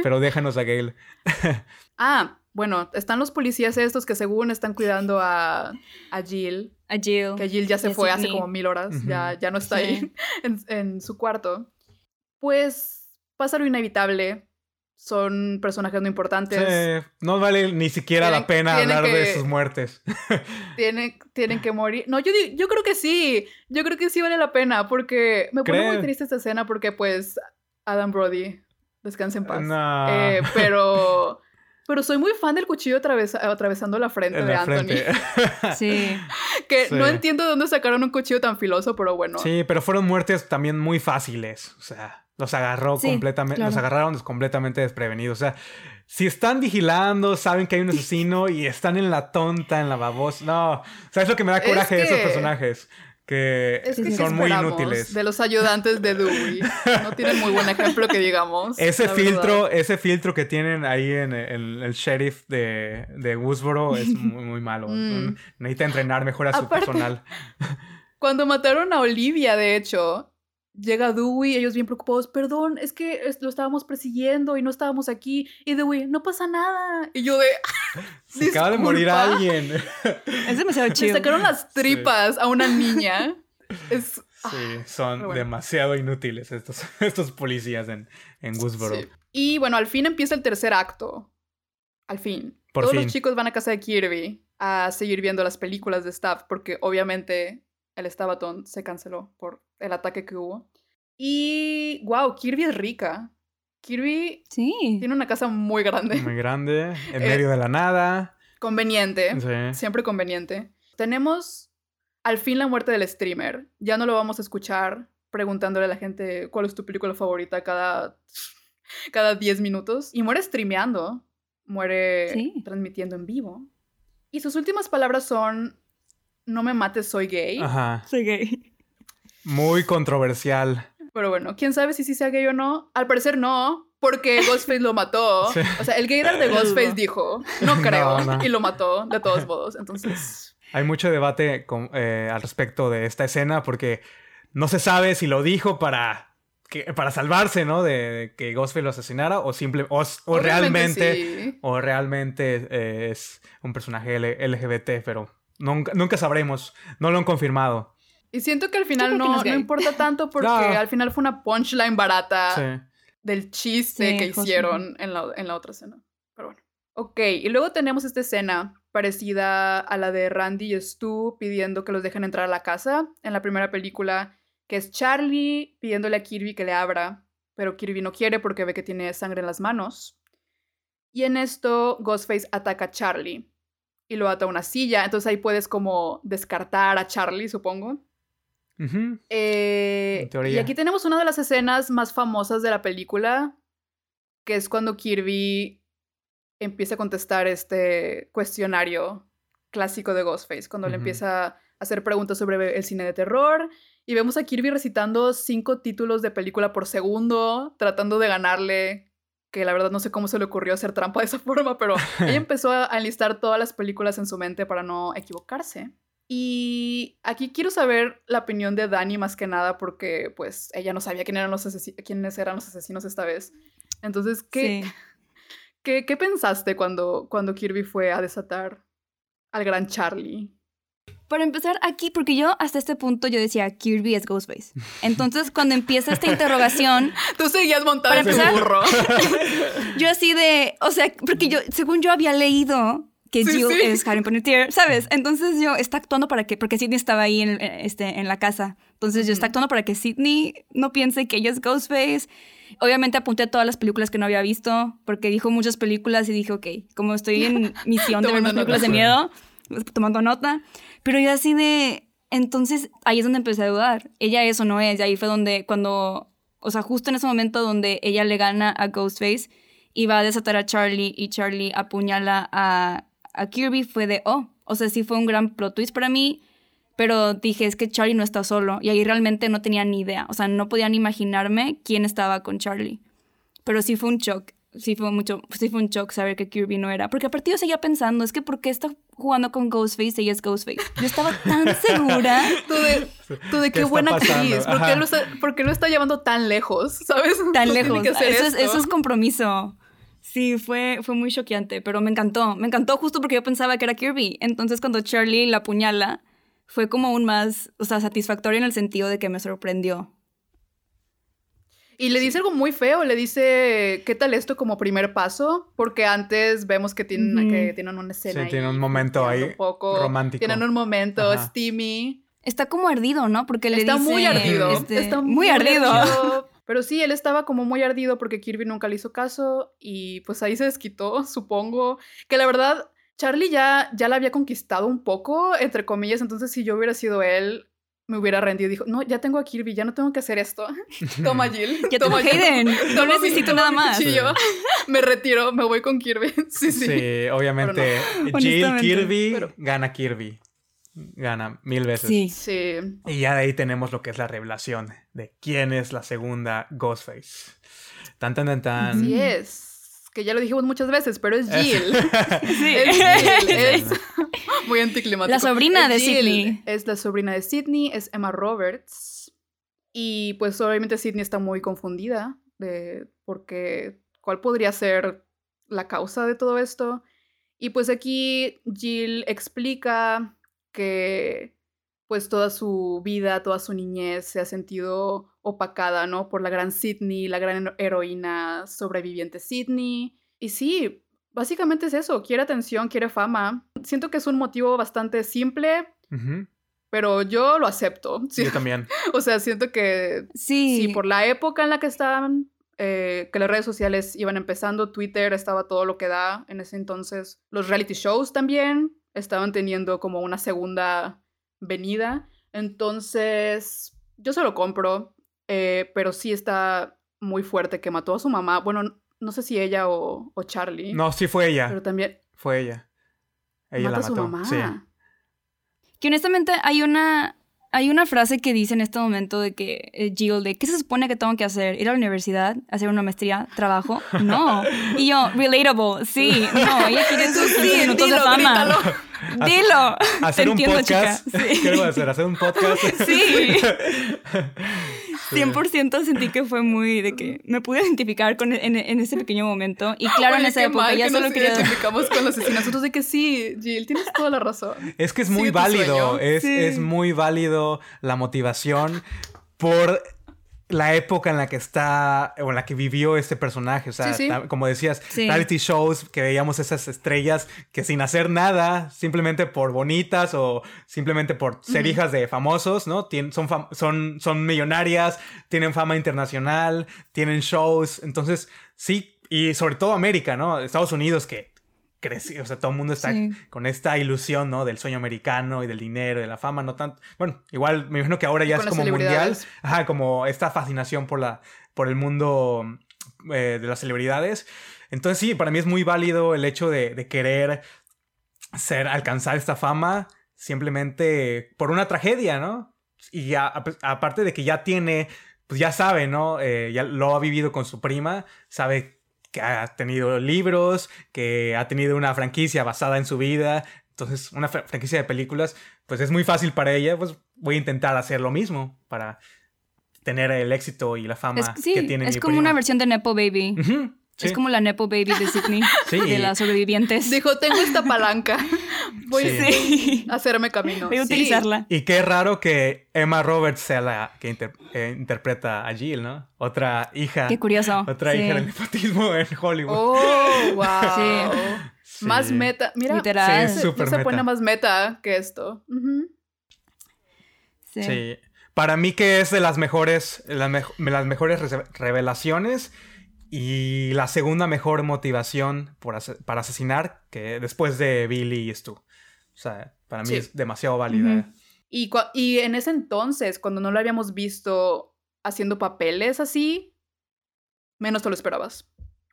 pero déjanos a Gail. [laughs] Ah, bueno, están los policías estos que según están cuidando a, a Jill. A Jill. Que Jill ya se fue hace como mil horas. Ya, ya no está Sí. ahí [laughs] en, en su cuarto. Pues pasa lo inevitable. Son personajes no importantes. Sí, no vale ni siquiera la pena hablar de sus muertes. [laughs] Tienen, tienen que morir. No, yo, yo creo que sí. Yo creo que sí vale la pena porque me pone muy triste esta escena porque pues Adam Brody, descansa en paz. No. Eh, [laughs] pero, pero soy muy fan del cuchillo atravesa- atravesando la frente en de la Anthony. frente. [laughs] Sí. Que Sí. no entiendo de dónde sacaron un cuchillo tan filoso, pero bueno. Sí, pero fueron muertes también muy fáciles. O sea, los agarró Sí, completamente, claro. los agarraron completamente desprevenidos. O sea, si están vigilando, saben que hay un asesino y están en la tonta, en la babosa. No, ¿sabes lo que me da Es coraje de esos que- personajes? Que Es que ¿qué son muy inútiles. De los ayudantes de Dewey. [laughs] No tienen muy buen ejemplo que digamos. Ese filtro, verdad. ese filtro que tienen ahí en, el- el sheriff de, de Woodsboro es [laughs] muy, muy malo. Mm. Necesita entrenar mejor a su Aparte- personal. Cuando mataron a Olivia, de hecho, llega Dewey, ellos bien preocupados, perdón, es que es- lo estábamos persiguiendo y no estábamos aquí. Y Dewey, no pasa nada. Y yo de, [laughs] Se acaba de [laughs] morir alguien. Es demasiado [laughs] le chido. sacaron las tripas a una niña. Es... Sí, son pero bueno. demasiado inútiles estos, estos policías en, en Woodsboro. Sí. Y bueno, al fin empieza el tercer acto. Al fin. Por Todos fin. los chicos van a casa de Kirby a seguir viendo las películas de Staff porque obviamente el Stabaton se canceló por el ataque que hubo. Y wow, Kirby es rica. Kirby Sí. tiene una casa muy grande, Muy grande, [laughs] en Eh, medio de la nada. conveniente, Sí. siempre conveniente. Tenemos al fin la muerte del streamer. Ya no lo vamos a escuchar preguntándole a la gente cuál es tu película favorita cada, [laughs] cada 10 minutos. Y muere streameando, muere Sí. transmitiendo en vivo. Y sus últimas palabras son, no me mates, soy gay. Ajá. Soy gay. Muy controversial. Pero bueno, quién sabe si sí sea gay o no. Al parecer no, porque [laughs] Ghostface lo mató. Sí. O sea, el gaydar de [laughs] Ghostface dijo, no [laughs] creo, No, no. y lo mató de todos modos. Entonces, Hay mucho debate con- eh, al respecto de esta escena porque no se sabe si lo dijo para, que, para salvarse, ¿no? De que Ghostface lo asesinara o simple o, realmente sí. o realmente eh, es un personaje L- LGBT, pero nunca, nunca sabremos. No lo han confirmado. Y siento que al final no, no importa tanto [laughs] porque No. al final fue una punchline barata Sí. del chiste Sí, que hicieron en la, en la otra escena. Pero bueno. Ok, y luego tenemos esta escena parecida a la de Randy y Stu pidiendo que los dejen entrar a la casa en la primera película, que es Charlie pidiéndole a Kirby que le abra, pero Kirby no quiere porque ve que tiene sangre en las manos. Y en esto Ghostface ataca a Charlie y lo ata a una silla, entonces ahí puedes como descartar a Charlie, supongo. Eh, y aquí tenemos una de las escenas más famosas de la película, que es cuando Kirby empieza a contestar este cuestionario clásico de Ghostface, cuando le empieza a hacer preguntas sobre el cine de terror. Y vemos a Kirby recitando cinco títulos de película por segundo, tratando de ganarle, que la verdad no sé cómo se le ocurrió hacer trampa de esa forma, pero [laughs] ella empezó a enlistar todas las películas en su mente para no equivocarse. Y aquí quiero saber la opinión de Dani más que nada porque pues ella no sabía quién eran los quiénes eran los asesinos esta vez. Entonces, ¿qué, Sí. [laughs] ¿qué, qué pensaste cuando, cuando Kirby fue a desatar al gran Charlie? Para empezar aquí, porque yo hasta este punto yo decía Kirby es Ghostface. Entonces, cuando empieza esta interrogación, [laughs] Tú seguías montada Para en tu burro. [laughs] yo así de, o sea, porque yo, según yo había leído que Sí, Jill sí. es Harry Potter, ¿sabes? Entonces yo, está actuando para que, porque Sidney estaba ahí en, este, en la casa. Entonces yo está actuando para que Sidney no piense que ella es Ghostface. Obviamente apunté todas las películas que no había visto, porque dijo muchas películas y dije, ok, como estoy en [laughs] misión de ver más películas de miedo, pues, tomando nota. Pero yo así de, entonces ahí es donde empecé a dudar. Ella es o no es. Y ahí fue donde, cuando, o sea, justo en ese momento donde ella le gana a Ghostface y va a desatar a Charlie y Charlie apuñala a, a Kirby, fue de, oh, o sea, sí fue un gran plot twist para mí. Pero dije, es que Charlie no está solo. Y ahí realmente no tenía ni idea. O sea, no podía ni imaginarme quién estaba con Charlie. Pero sí fue un shock. Sí fue mucho, sí fue un shock saber que Kirby no era. Porque aparte yo seguía pensando, es que ¿por qué está jugando con Ghostface? Ella es Ghostface. Yo estaba tan [laughs] segura. Tú de, tú de ¿Qué qué buena actriz. ¿Por qué, lo está, por qué lo está llevando tan lejos? [laughs] ¿Sabes? tan No lejos. Eso es, eso es compromiso. Sí, fue, fue muy choqueante, pero me encantó. Me encantó justo porque yo pensaba que era Kirby. Entonces cuando Charlie la apuñala, fue como aún más, o sea, satisfactorio en el sentido de que me sorprendió. Y le dice algo muy feo, le dice, ¿qué tal esto como primer paso? Porque antes vemos que tienen, que tienen una escena Sí, ahí, tiene un momento ahí un poco, romántico. Tienen un momento Ajá. steamy. Está como ardido, ¿no? Porque le Está dice, muy ardido. este, está muy, ardido. [laughs] Pero sí, él estaba como muy ardido porque Kirby nunca le hizo caso y pues ahí se desquitó, [laughs] supongo. Que la verdad, Charlie ya, ya la había conquistado un poco, entre comillas, entonces si yo hubiera sido él, me hubiera rendido. Dijo, no, ya tengo a Kirby, ya no tengo que hacer esto. [laughs] Toma, [laughs] Jill. Ya tengo toma, Jill. Hayden. No necesito nada más. cuchillo. Me retiro, me voy con Kirby. Sí, sí. Sí, obviamente. Jill Honestamente, Kirby pero- gana Kirby. Gana mil veces. Sí. Sí. Y ya de ahí tenemos lo que es la revelación de quién es la segunda Ghostface. Tan, tan, tan, tan. Así es. Que ya lo dijimos muchas veces, pero es [laughs] Es- Jill. Sí. Es Jill, es muy anticlimático. La sobrina Es de Jill, Sydney. Es la sobrina de Sidney, es Emma Roberts. Y pues obviamente Sidney está muy confundida de porque cuál podría ser la causa de todo esto. Y pues aquí Jill explica que pues toda su vida, toda su niñez se ha sentido opacada, ¿no? Por la gran Sidney, la gran heroína sobreviviente Sidney. Y sí, básicamente es eso, quiere atención, quiere fama. Siento que es un motivo bastante simple, pero yo lo acepto. Sí, Yo también. [laughs] o sea, siento que Sí. sí, por la época en la que estaban, eh, que las redes sociales iban empezando, Twitter estaba todo lo que da en ese entonces. Los reality shows también estaban teniendo como una segunda venida. Entonces, yo se lo compro. eh, pero sí está muy fuerte que mató a su mamá. Bueno, no sé si ella o, o Charlie. No, sí fue ella. Pero también Fue ella. Ella mata la a su mató. mamá. Sí. Que honestamente hay una, hay una frase que dice en este momento de que eh, Jill, de ¿qué se supone que tengo que hacer? ¿Ir a la universidad? ¿Hacer una maestría? ¿Trabajo? No. Y yo, relatable, sí, no, ella quiere sus Sí, 15 minutos de dilo, fama. grítalo. [laughs] Dilo. Hacer Te un entiendo, podcast. chica. Sí. ¿Qué voy a hacer? ¿Hacer un podcast? Sí. [laughs] 100% sentí que fue muy de que me pude identificar con en, en ese pequeño momento. Y claro, en esa época ya que solo nos quería... identificamos con los asesinatos [laughs] de que sí, Jill, tienes toda la razón. Es que es muy válido, es, Sí. es muy válido la motivación por la época en la que está o en la que vivió este personaje. O sea, Sí, sí. ta- como decías, Sí. reality shows que veíamos esas estrellas que sin hacer nada, simplemente por bonitas o simplemente por ser hijas de famosos, ¿no? Tien- son, fam- son, son millonarias, tienen fama internacional, tienen shows. Entonces, sí, y sobre todo América, ¿no? Estados Unidos que creció, o sea, todo el mundo está Sí. con esta ilusión, ¿no? Del sueño americano y del dinero y de la fama, no tanto. Bueno, igual me imagino que ahora ya es como mundial. Ajá, como esta fascinación por la por el mundo eh, de las celebridades. Entonces sí, para mí es muy válido el hecho de, de querer ser, alcanzar esta fama simplemente por una tragedia, ¿no? Y ya, ap- aparte de que ya tiene, pues ya sabe, ¿no? Eh, ya lo ha vivido con su prima, sabe que ha tenido libros, que ha tenido una franquicia basada en su vida, entonces una fra- franquicia de películas, pues es muy fácil para ella, pues voy a intentar hacer lo mismo para tener el éxito y la fama Es, sí, que tiene es mi como prima. una versión de Nepo Baby. Ujú, sí. Es como la Nepo Baby de Sydney, [laughs] Sí. de las sobrevivientes. Dijo, tengo esta palanca. [laughs] Voy Sí. A hacerme camino. Voy a Sí. utilizarla. Y qué raro que Emma Roberts sea la que inter- eh, interpreta a Jill, ¿no? Otra hija. Qué curioso. Otra Sí. hija del nepotismo en Hollywood. Oh, [laughs] wow. Sí. Más meta. Mira, Literal. se- no se meta. pone más meta que esto. Sí. Sí. Para mí que es de las mejores, las, mej- las mejores revelaciones y la segunda mejor motivación por para asesinar que después de Billy y Stu. O sea, para mí Sí. es demasiado válida. Y, y en ese entonces, cuando no lo habíamos visto haciendo papeles así, menos te lo esperabas.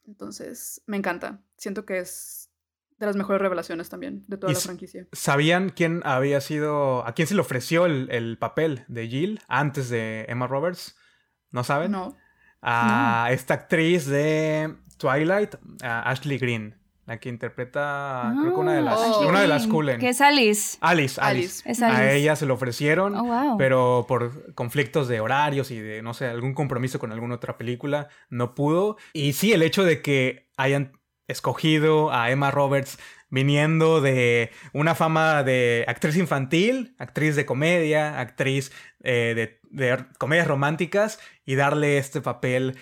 Entonces, me encanta. Siento que es de las mejores revelaciones también de toda la franquicia. ¿Sabían quién había sido, a quién se le ofreció el, el papel de Jill antes de Emma Roberts? ¿No saben? No. A esta actriz de Twilight, a Ashley Green, la que interpreta, creo que una de las, Oh. una de las Cullen. Que es Alice. Alice, Alice. Alice. A ella se lo ofrecieron, Oh, wow. pero por conflictos de horarios y de, no sé, algún compromiso con alguna otra película, no pudo. Y sí, el hecho de que hayan escogido a Emma Roberts viniendo de una fama de actriz infantil, actriz de comedia, actriz eh, de, comedias románticas y darle este papel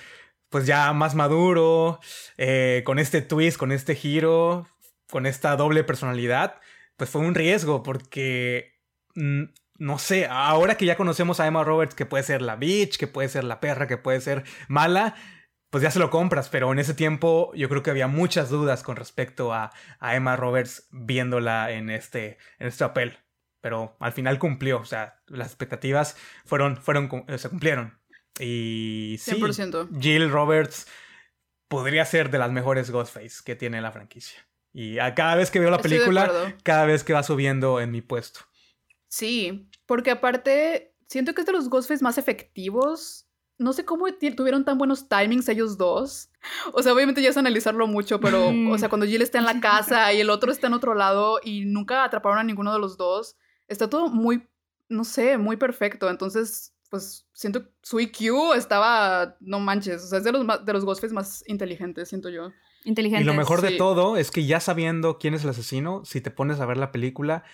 pues ya más maduro, eh, con este twist, con este giro, con esta doble personalidad, pues fue un riesgo porque, mm, no sé, ahora que ya conocemos a Emma Roberts, que puede ser la bitch, que puede ser la perra, que puede ser mala, pues ya se lo compras, pero en ese tiempo yo creo que había muchas dudas con respecto a, a Emma Roberts viéndola en este, en este papel. Pero al final cumplió, o sea, las expectativas fueron, fueron, eh, se cumplieron. Y sí, 100%. Jill Roberts podría ser de las mejores Ghostface que tiene la franquicia. Y a cada vez que veo la Estoy película, cada vez que va subiendo en mi puesto. Sí, porque aparte, siento que es de los Ghostface más efectivos. No sé cómo tuvieron tan buenos timings ellos dos. O sea, obviamente ya es analizarlo mucho, pero, Mm. o sea, cuando Jill está en la [laughs] casa y el otro está en otro lado y nunca atraparon a ninguno de los dos, está todo muy, no sé, muy perfecto. Entonces, pues siento su IQ estaba, no manches, o sea, es de los, de los Ghostface más inteligentes, siento yo. Inteligente. Y lo mejor de sí. todo es que ya sabiendo quién es el asesino, si te pones a ver la película,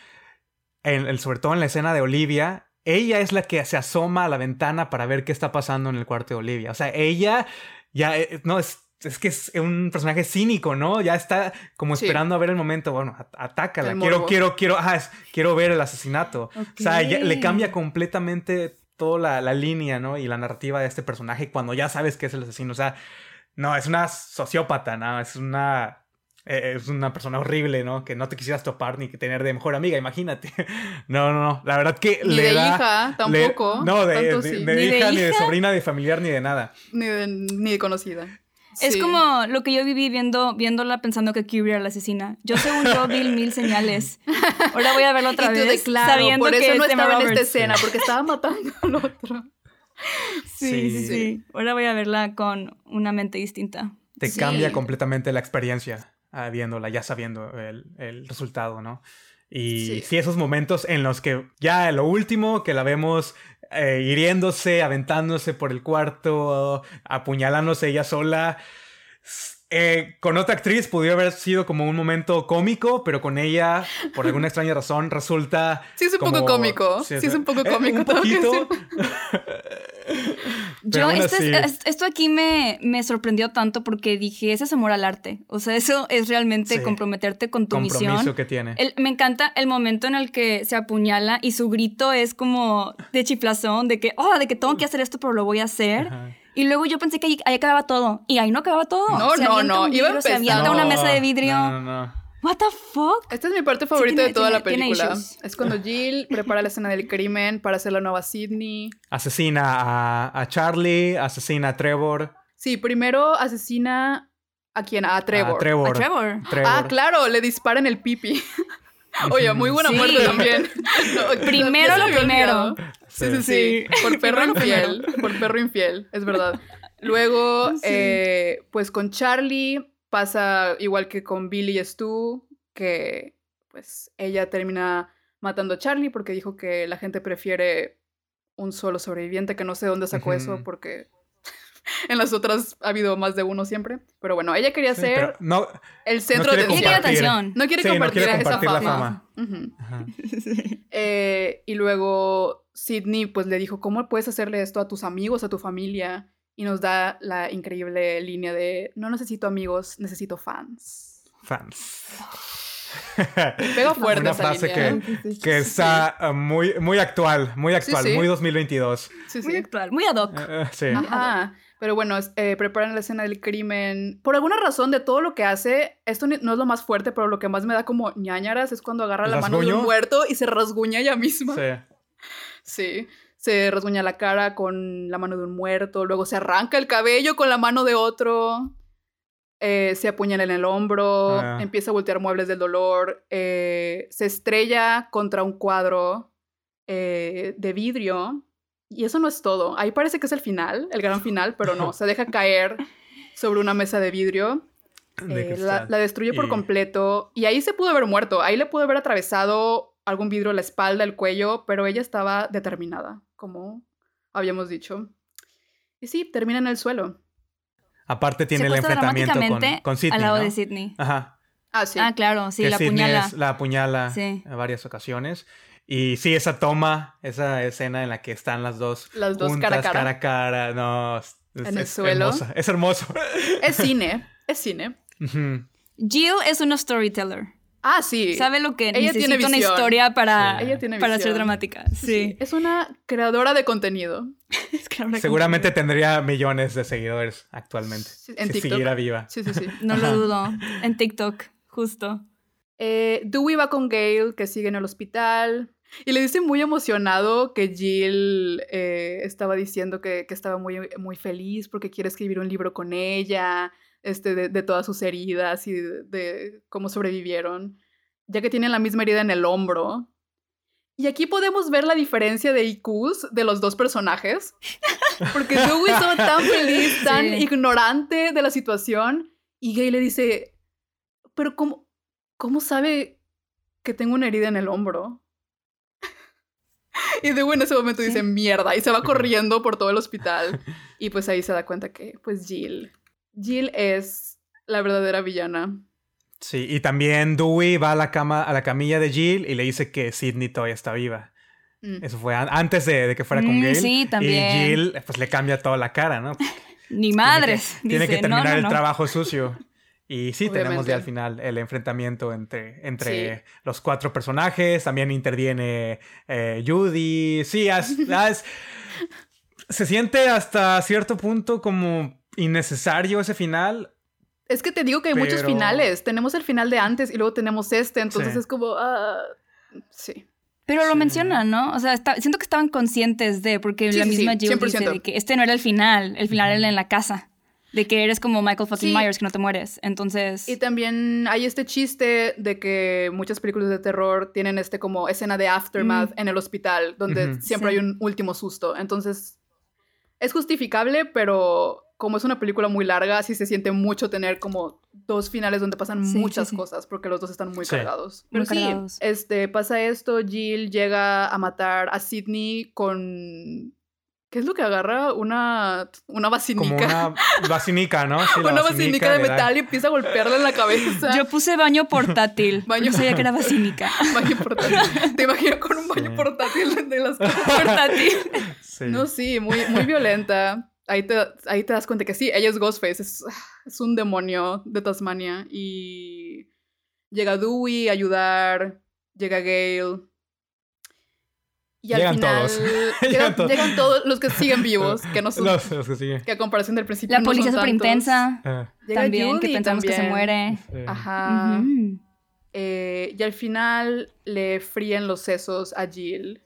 en el- sobre todo en la escena de Olivia, ella es la que se asoma a la ventana para ver qué está pasando en el cuarto de Olivia. O sea, ella ya, eh, no, es, es que es un personaje cínico, ¿no? Ya está como Sí. esperando a ver el momento. Bueno, at- atácala. Quiero, quiero, quiero, ajá, es- quiero ver el asesinato. O sea, ya le cambia completamente toda la, la línea, ¿no? Y la narrativa de este personaje cuando ya sabes que es el asesino. O sea, no, es una sociópata, ¿no? Es una eh, es una persona horrible, ¿no? Que no te quisieras topar ni que tener de mejor amiga, imagínate. [laughs] No, no, no. La verdad que ni le de da- hija, le- tampoco. no, de, sí. de Ni de hija, ni de sobrina, de familiar, ni de nada. Ni, de, ni de conocida. Es Sí. como lo que yo viví viendo, viéndola pensando que Curie era la asesina. Yo según yo vi mil [laughs] señales. Ahora voy a verla otra y tú vez. claro, sabiendo por eso que no es estaba en esta escena, porque estaba [laughs] matando al otro. Sí, sí, Sí. sí. Ahora voy a verla con una mente distinta. Te Sí. cambia completamente la experiencia ah, viéndola, ya sabiendo el, el resultado, ¿no? Y Sí. sí. esos momentos en los que ya lo último, que la vemos eh, hiriéndose, aventándose por el cuarto, apuñalándose ella sola. Eh, con otra actriz pudiera haber sido como un momento cómico, pero con ella, por alguna [laughs] extraña razón, resulta. Sí es un poco cómico, sí es un poco cómico, un tengo que poquito. [laughs] Yo, aún este- así- es- esto aquí me, me sorprendió tanto porque dije, ese es amor al arte. O sea, eso es realmente Sí. comprometerte con tu compromiso misión. que tiene. El- me encanta el momento en el que se apuñala y su grito es como de chiflazón, de que, oh, de que tengo que hacer esto, pero lo voy a hacer. Ajá. Y luego yo pensé que ahí, ahí acababa todo. Y ahí no acababa todo. No, se no, no, un iba vidrio, se avienta empezando. una No, mesa de vidrio. No, no, no. What the fuck? Esta es mi parte favorita tiene- de toda la tiene- tiene película. Es cuando Jill prepara la escena del crimen para hacer la nueva Sidney. Asesina a, a Charlie, asesina a Trevor. Sí, primero asesina a quién? A Trevor. A Trevor. A Trevor. Trevor. Ah, claro, le dispara en el pipi. [laughs] Oye, muy buena Sí. muerte también. [laughs] [laughs] No, Primero se lo primero. olvidado. Sí, sí, sí. Sí. Por perro infiel. Por perro infiel, es verdad. [laughs] Luego, Sí. eh, pues con Charlie pasa igual que con Billy y Stu, que pues ella termina matando a Charlie porque dijo que la gente prefiere un solo sobreviviente, que no sé dónde sacó eso porque en las otras ha habido más de uno siempre. Pero bueno, ella quería Sí, ser no, el centro de compartir. atención. No quiere Sí, no compartir, quiere esa compartir la fama. fama. Ajá. Eh, y luego Sidney pues le dijo, ¿cómo puedes hacerle esto a tus amigos, a tu familia? Y nos da la increíble línea de, no necesito amigos, necesito fans. Fans. [laughs] Pega fuerte Una esa frase línea. que, que está uh, muy, muy actual, muy actual, sí. muy 2022. Sí, Muy actual, muy ad hoc. Eh, eh, sí. Ajá. Pero bueno, eh, preparan la escena del crimen. Por alguna razón, de todo lo que hace, esto no es lo más fuerte, pero lo que más me da como ñañaras es cuando agarra la mano de un muerto y se rasguña ella misma. Sí. [laughs] Sí, se rasguña la cara con la mano de un muerto, luego se arranca el cabello con la mano de otro, eh, se apuñala en el hombro, Ah. empieza a voltear muebles del dolor, eh, se estrella contra un cuadro eh, de vidrio. Y eso no es todo. Ahí parece que es el final, el gran final, pero no, se deja caer sobre una mesa de vidrio. De Eh, la, la destruye por Y- completo. Y ahí se pudo haber muerto. Ahí le pudo haber atravesado algún vidrio la espalda, el cuello, pero ella estaba determinada, como habíamos dicho. Y sí, termina en el suelo. Aparte tiene Se el enfrentamiento con, dramáticamente con Sidney, al lado ¿no? de Sidney. Ajá. Ah, sí. Ah, claro, sí, que la Sidney puñala. es- la apuñala Sí. en varias ocasiones. Y sí, esa toma, esa escena en la que están las dos Las dos juntas, cara a cara. cara a cara, no, es, En el es suelo. hermosa, es hermoso. Es cine, es cine. Ujú. Jill es una storyteller. Ah, sí. Sabe lo que Ella tiene necesita una visión. historia para, Sí. Ella tiene para ser dramática. Sí. Es una creadora de contenido. [laughs] Es que ahora Seguramente tendría millones de seguidores actualmente. Sí, en si TikTok. siguiera viva. Sí, sí, sí. No lo dudo. En TikTok, justo. Eh, Dewey va con Gail, que sigue en el hospital. Y le dice muy emocionado que Jill eh, estaba diciendo que, que estaba muy, muy feliz porque quiere escribir un libro con ella, este, de, de todas sus heridas y de, de cómo sobrevivieron, ya que tienen la misma herida en el hombro. Y aquí podemos ver la diferencia de IQs de los dos personajes. Porque Dewey estaba tan feliz, [laughs] tan Sí. ignorante de la situación. Y Gail le dice, pero ¿cómo, ¿cómo sabe que tengo una herida en el hombro? [laughs] y Dewey en ese momento Sí. dice, mierda, y se va corriendo por todo el hospital. [laughs] Y pues ahí se da cuenta que, pues Jill, Jill es la verdadera villana. Sí, y también Dewey va a la cama, a la camilla de Jill y le dice que Sidney todavía está viva. Mm. Eso fue an- antes de, de que fuera con Mm, Gail. sí, también. Y Jill, pues le cambia toda la cara, ¿no? [laughs] Ni madres. Tiene que, tiene que Dice, no, terminar no, el no. trabajo sucio. Y sí, tenemos ya al final el enfrentamiento entre, entre Sí. los cuatro personajes. También interviene eh, Judy. Sí, es- es- [laughs] se siente hasta cierto punto como innecesario ese final. Es que te digo que hay muchos finales. Tenemos el final de antes y luego tenemos este, entonces Sí. es como, ah, sí. Pero lo Sí. mencionan, ¿no? O sea, está- siento que estaban conscientes de, porque Sí, la misma sí, Jill dice 100%. de que este no era el final, el final era en la casa. De que eres como Michael fucking Sí. Myers, que no te mueres. Entonces. Y también hay este chiste de que muchas películas de terror tienen este como escena de aftermath en el hospital, donde siempre Sí. hay un último susto. Entonces, es justificable, pero como es una película muy larga, sí se siente mucho tener como dos finales donde pasan Sí, muchas sí. cosas, porque los dos están muy Sí. cargados. Muy Pero sí, cargados. este, pasa esto, Jill llega a matar a Sidney con... ¿Qué es lo que agarra? Una, una Como vacinica. una [laughs] vacinica, ¿no? Sí, Una vacinica de da- metal y empieza a golpearla en la cabeza. Yo puse baño portátil. [laughs] Baño- Yo sabía que era basílica. [laughs] baño portátil. Te imagino con un baño Sí. portátil de las cosas portátil. Sí. No, sí, muy, muy violenta. Ahí te, ahí te das cuenta que sí, ella es Ghostface, es, es un demonio de Tasmania. Y llega Dewey a ayudar, llega Gale. Y al Llegan final todos. [laughs] llegan, Llegan todos. llegan todos los que siguen vivos, que no [laughs] son, Los, los que siguen. que a comparación del principio La no policía súper intensa. Ah, También, que pensamos que se muere. sí. Ajá. Eh, y al final le fríen los sesos a Jill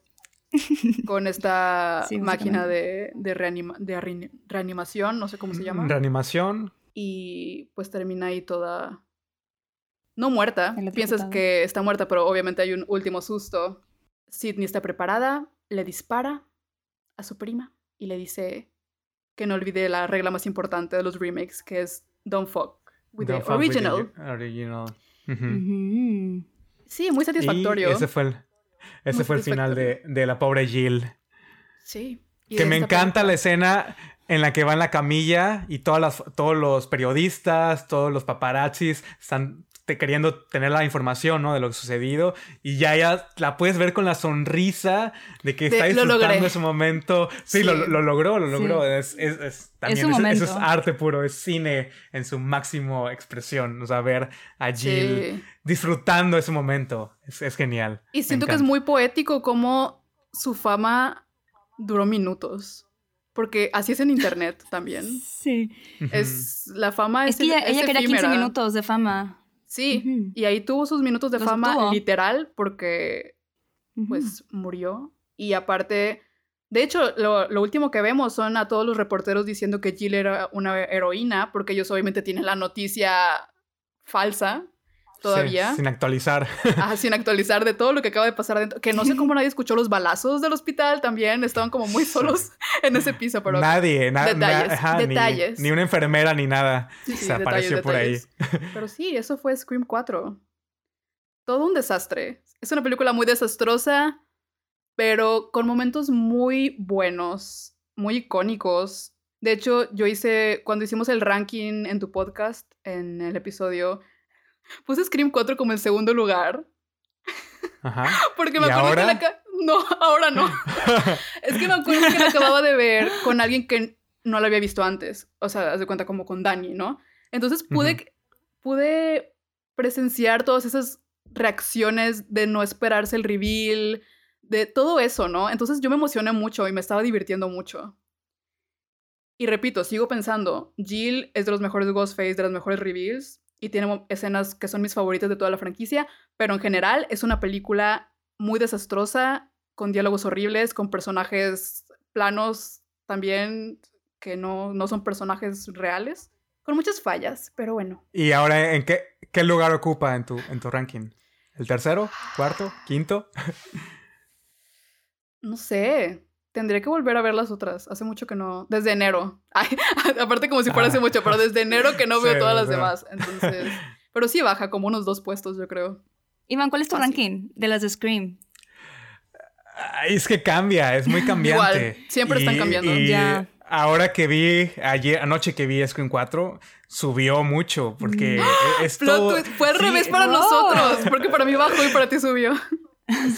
[laughs] con esta Sí, máquina de, de, reanima- de reani- reanimación, no sé cómo se llama. Reanimación. Y pues termina ahí toda... No muerta, piensas que está muerta, pero obviamente hay un último susto. Sidney está preparada, le dispara a su prima y le dice que no olvide la regla más importante de los remakes, que es don't fuck with Don't the fuck with the original. original. Sí, muy satisfactorio. Y ese fue el, ese Muy fue el final de, de la pobre Jill. Sí. y Que me encanta película. la escena en la que va en la camilla y todas las, todos los periodistas, todos los paparazzis están te- queriendo tener la información, ¿no? De lo sucedido. Y ya, ya la puedes ver con la sonrisa de que De, está "Lo disfrutando logré". ese momento. Sí, Sí. Lo, lo logró, lo Sí. logró. Es, es, es- también, eso- es arte puro, es cine en su máximo expresión. O sea, ver a Jill Sí. disfrutando ese momento. Es, es genial. Y siento que es muy poético como su fama duró minutos. Porque así es en internet también. Sí. Es, la fama Es es, que ella, es ella quería 15 efímera. minutos de fama. Sí, y ahí tuvo sus minutos de Los fama tuvo. literal porque pues murió. Y aparte, de hecho, lo, lo último que vemos son a todos los reporteros diciendo que Jill era una heroína porque ellos obviamente tienen la noticia falsa todavía. Sí, sin actualizar. [laughs] Ajá, sin actualizar de todo lo que acaba de pasar adentro. Que no sé cómo nadie escuchó los balazos del hospital también. Estaban como muy solos en ese piso, pero... Nadie, na- Detalles, na- ajá, ni- detalles. Ni, una enfermera ni nada Sí, sí, se apareció detalles, por ahí. Pero sí, eso fue Scream 4. Todo un desastre. Es una película muy desastrosa, pero con momentos muy buenos, muy icónicos. De hecho, yo hice, cuando hicimos el ranking en tu podcast, en el episodio, puse Scream 4 como el segundo lugar. Ajá. [laughs] Porque me ¿Y acuerdo que la... ca- No, [laughs] ahora no. [laughs] Es que me acuerdo que la acababa de ver con alguien que no la había visto antes. O sea, haz de cuenta como con Dani, ¿no? Entonces pude, pude presenciar todas esas reacciones de no esperarse el reveal, de todo eso, ¿no? Entonces yo me emocioné mucho y me estaba divirtiendo mucho. Y repito, sigo pensando, Jill es de los mejores Ghostface, de los mejores reveals, y tiene escenas que son mis favoritas de toda la franquicia, pero en general es una película muy desastrosa, con diálogos horribles, con personajes planos también que no, no son personajes reales, con muchas fallas, pero bueno. ¿Y ahora en qué, qué lugar ocupa en tu, en tu ranking? ¿El tercero? ¿Cuarto? ¿Quinto? No sé, tendría que volver a ver las otras, hace mucho que no, desde enero, [laughs] Ay, [laughs] aparte como si fuera hace Ah. mucho, pero desde enero que no [laughs] veo Sí, todas las demás, entonces, pero sí baja como unos dos puestos, yo creo. Iván, ¿cuál es tu ranking de las de Scream? Ay, es que cambia, es muy cambiante. Igual, siempre están Y- cambiando. y Ya. Ahora que vi, ayer, anoche que vi Scream 4, subió mucho porque [gasps] es Plot todo... twist, fue al sí, revés para nosotros, porque para mí bajó y para ti subió.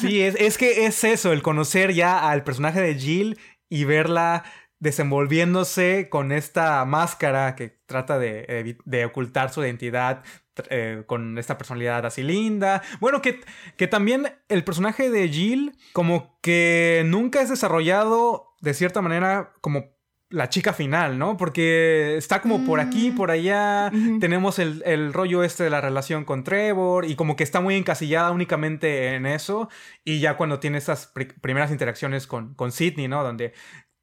Sí, es, es que es eso, el conocer ya al personaje de Jill y verla desenvolviéndose con esta máscara que trata de, de ocultar su identidad eh, con esta personalidad así linda. Bueno, que, que también el personaje de Jill como que nunca es desarrollado de cierta manera como la chica final, ¿no? Porque está como por aquí, Mm. por allá. Tenemos el, el rollo este de la relación con Trevor y como que está muy encasillada únicamente en eso. Y ya cuando tiene estas pri- primeras interacciones con, con Sidney, ¿no? Donde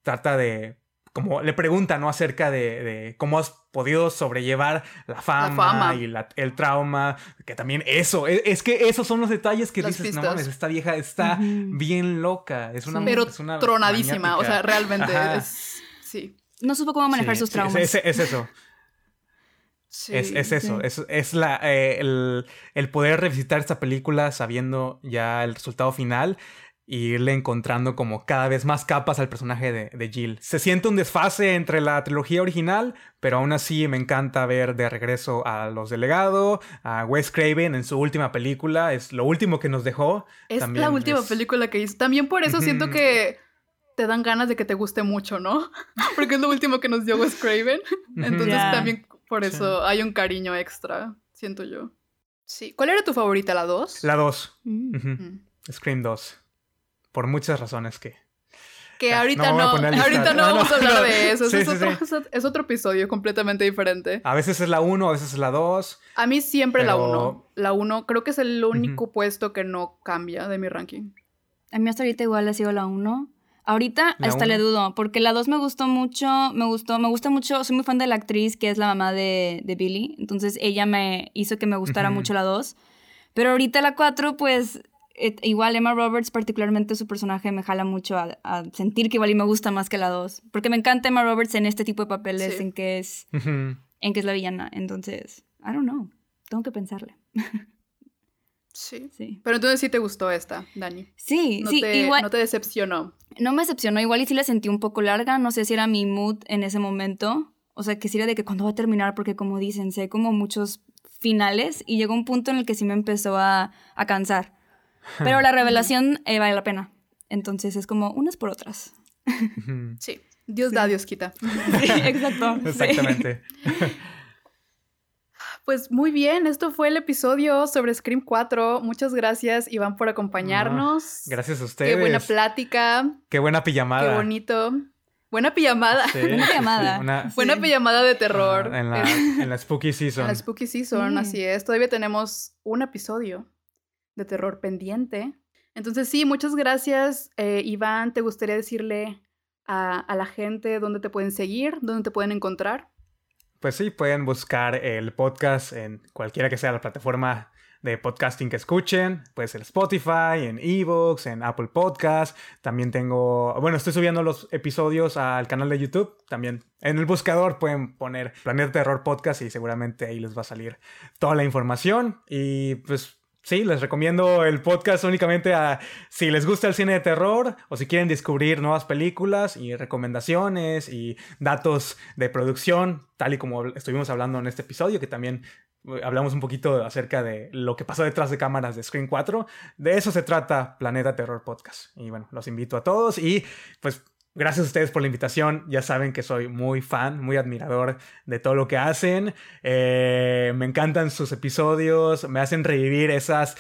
trata de... Como le pregunta, ¿no? Acerca de, de cómo has podido sobrellevar la fama, fama. y la- el trauma. Que también eso, e- es, que esos son los detalles que Las dices, no mames, esta vieja está bien loca. Es una. Pero es una tronadísima, o sea, realmente es... Sí. No supo cómo manejar Sí, sus sí, traumas. Es, es- es eso. [laughs] sí. Es, es eso, es, es la, eh, el, el poder revisitar esta película sabiendo ya el resultado final y irle encontrando como cada vez más capas al personaje de, de Jill. Se siente un desfase entre la trilogía original, pero aún así me encanta ver de regreso a los delegados, a Wes Craven en su última película, es lo último que nos dejó. Es También la última película que hizo. También por eso siento que te dan ganas de que te guste mucho, ¿no? [laughs] Porque es lo último que nos dio Wes Craven. Entonces Ya. también por eso hay un cariño extra, siento yo. Sí. ¿Cuál era tu favorita? ¿La 2? La 2, Mm. Scream 2, por muchas razones que... Que Ya, ahorita no no, ahorita no, No, no, vamos a hablar no. de eso. Sí, es, sí, otro, sí. es otro episodio completamente diferente. A veces es la 1, a veces es la 2. A mí siempre la Pero- 1. La 1 creo que es el único puesto que no cambia de mi ranking. A mí hasta ahorita igual ha sido la 1. Ahorita La hasta le dudo, porque la 2 me gustó mucho, me gustó, me gusta mucho, soy muy fan de la actriz que es la mamá de, de Billy, entonces ella me hizo que me gustara mucho la 2. Pero ahorita la 4, pues igual Emma Roberts, particularmente su personaje, me jala mucho a, a sentir que igual y me gusta más que la 2. Porque me encanta Emma Roberts en este tipo de papeles, Sí. en, que es, en que es la villana. Entonces, I don't know, tengo que pensarle. [laughs] Sí. Sí, Pero entonces sí te gustó esta, Dani. sí, No, sí te, igual. no te decepcionó. No me decepcionó, igual y sí la sentí un poco larga, no sé si era mi mood en ese momento, o sea, que sí era de que cuando va a terminar, porque como dicen, sé como muchos finales y llegó un punto en el que sí me empezó a, a cansar. Pero la [laughs] revelación eh, vale la pena, entonces es como unas por otras. Sí. Dios Sí. da, Dios quita. [laughs] Sí, exacto. sí. Exactamente. Pues muy bien, esto fue el episodio sobre Scream 4. Muchas gracias, Iván, por acompañarnos. Gracias a ustedes. Qué buena plática, Qué buena pijamada. qué bonito. Buena pijamada. Sí. [laughs] Buena pijamada. Una- Buena Sí. pijamada de terror. Ah, en, la, Es- en la Spooky Season. en la Spooky Season, Sí. así es. Todavía tenemos un episodio de terror pendiente. Entonces, sí, muchas gracias, eh, Iván. ¿Te gustaría decirle a, a la gente dónde te pueden seguir, dónde te pueden encontrar? Pues sí, pueden buscar el podcast en cualquiera que sea la plataforma de podcasting que escuchen. Puede ser Spotify, en Evox, en Apple Podcast. También tengo, bueno, estoy subiendo los episodios al canal de YouTube. También en el buscador pueden poner Planeta Terror Podcast y seguramente ahí les va a salir toda la información. Y pues sí, les recomiendo el podcast únicamente a si les gusta el cine de terror o si quieren descubrir nuevas películas y recomendaciones y datos de producción, tal y como estuvimos hablando en este episodio, que también eh, hablamos un poquito acerca de lo que pasó detrás de cámaras de Screen 4. De eso se trata Planeta Terror Podcast. Y bueno, los invito a todos y pues Gracias a ustedes por la invitación. Ya saben que soy muy fan, muy admirador de todo lo que hacen. Eh, me encantan sus episodios, me hacen revivir esas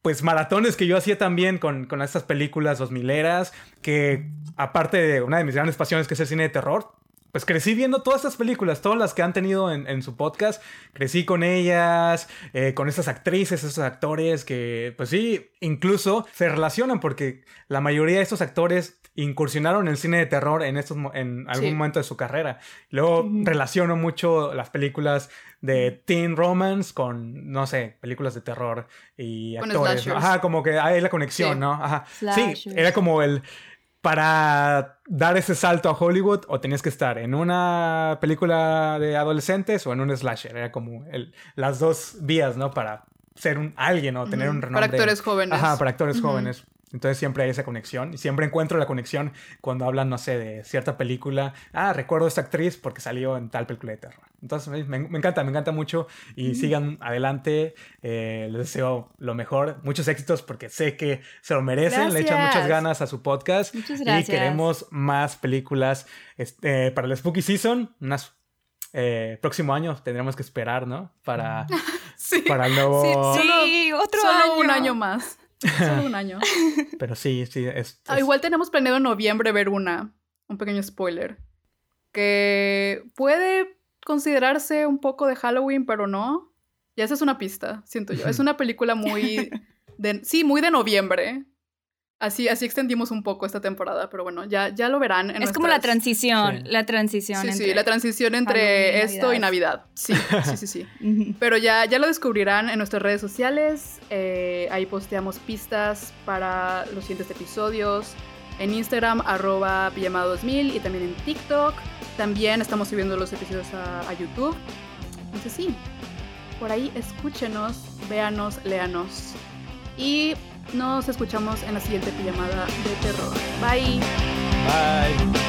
pues maratones que yo hacía también con, con estas películas dos mileras, que aparte de una de mis grandes pasiones que es el cine de terror, pues crecí viendo todas estas películas, todas las que han tenido en, en su podcast, crecí con ellas, eh, con estas actrices, esos actores que, pues sí, incluso se relacionan porque la mayoría de estos actores incursionaron en el cine de terror en, estos, en algún Sí. momento de su carrera. Luego Ujú. relaciono mucho las películas de teen romance con, no sé, películas de terror y Con actores. Ajá, como que hay la conexión, Sí. ¿no? Ajá. Sí, era como el para dar ese salto a Hollywood o tenías que estar en una película de adolescentes o en un slasher. Era como el- las dos vías, ¿no? Para ser un alguien o tener un renombre. Para actores jóvenes. Ajá, para actores jóvenes. Entonces siempre hay esa conexión. Y siempre encuentro la conexión cuando hablan, no sé, de cierta película. Ah, recuerdo a esta actriz porque salió en tal película de terror. Entonces me, me encanta, me encanta mucho. Y sigan adelante. Eh, les deseo lo mejor. Muchos éxitos porque sé que se lo merecen. Le echan muchas ganas a su podcast. Muchas Y gracias. queremos más películas este, para el Spooky Season. Unas, eh, próximo año tendremos que esperar, ¿no? Para, [laughs] Sí. para el nuevo... Sí, Sí, otro Solo año. un año más. Solo un año. [laughs] Pero sí, sí. Es, Ah, es- igual tenemos planeado en noviembre ver una. Un pequeño spoiler. que puede considerarse un poco de Halloween, pero no. Y esa es una pista, siento yo. Es una película muy... [laughs] De, sí, muy de noviembre. Así, así extendimos un poco esta temporada, pero bueno, ya, ya lo verán. En es como la transición, la transición. Sí, sí, la transición entre esto y Navidad. Sí, sí, sí, sí. [laughs] pero ya, ya lo descubrirán en nuestras redes sociales. Eh, ahí posteamos pistas para los siguientes episodios. En Instagram, arroba pijamada2000 y también en TikTok. También estamos subiendo los episodios a, a YouTube. Entonces sí, por ahí escúchenos, véanos, léanos. Y nos escuchamos en la siguiente pijamada de terror. Bye. Bye.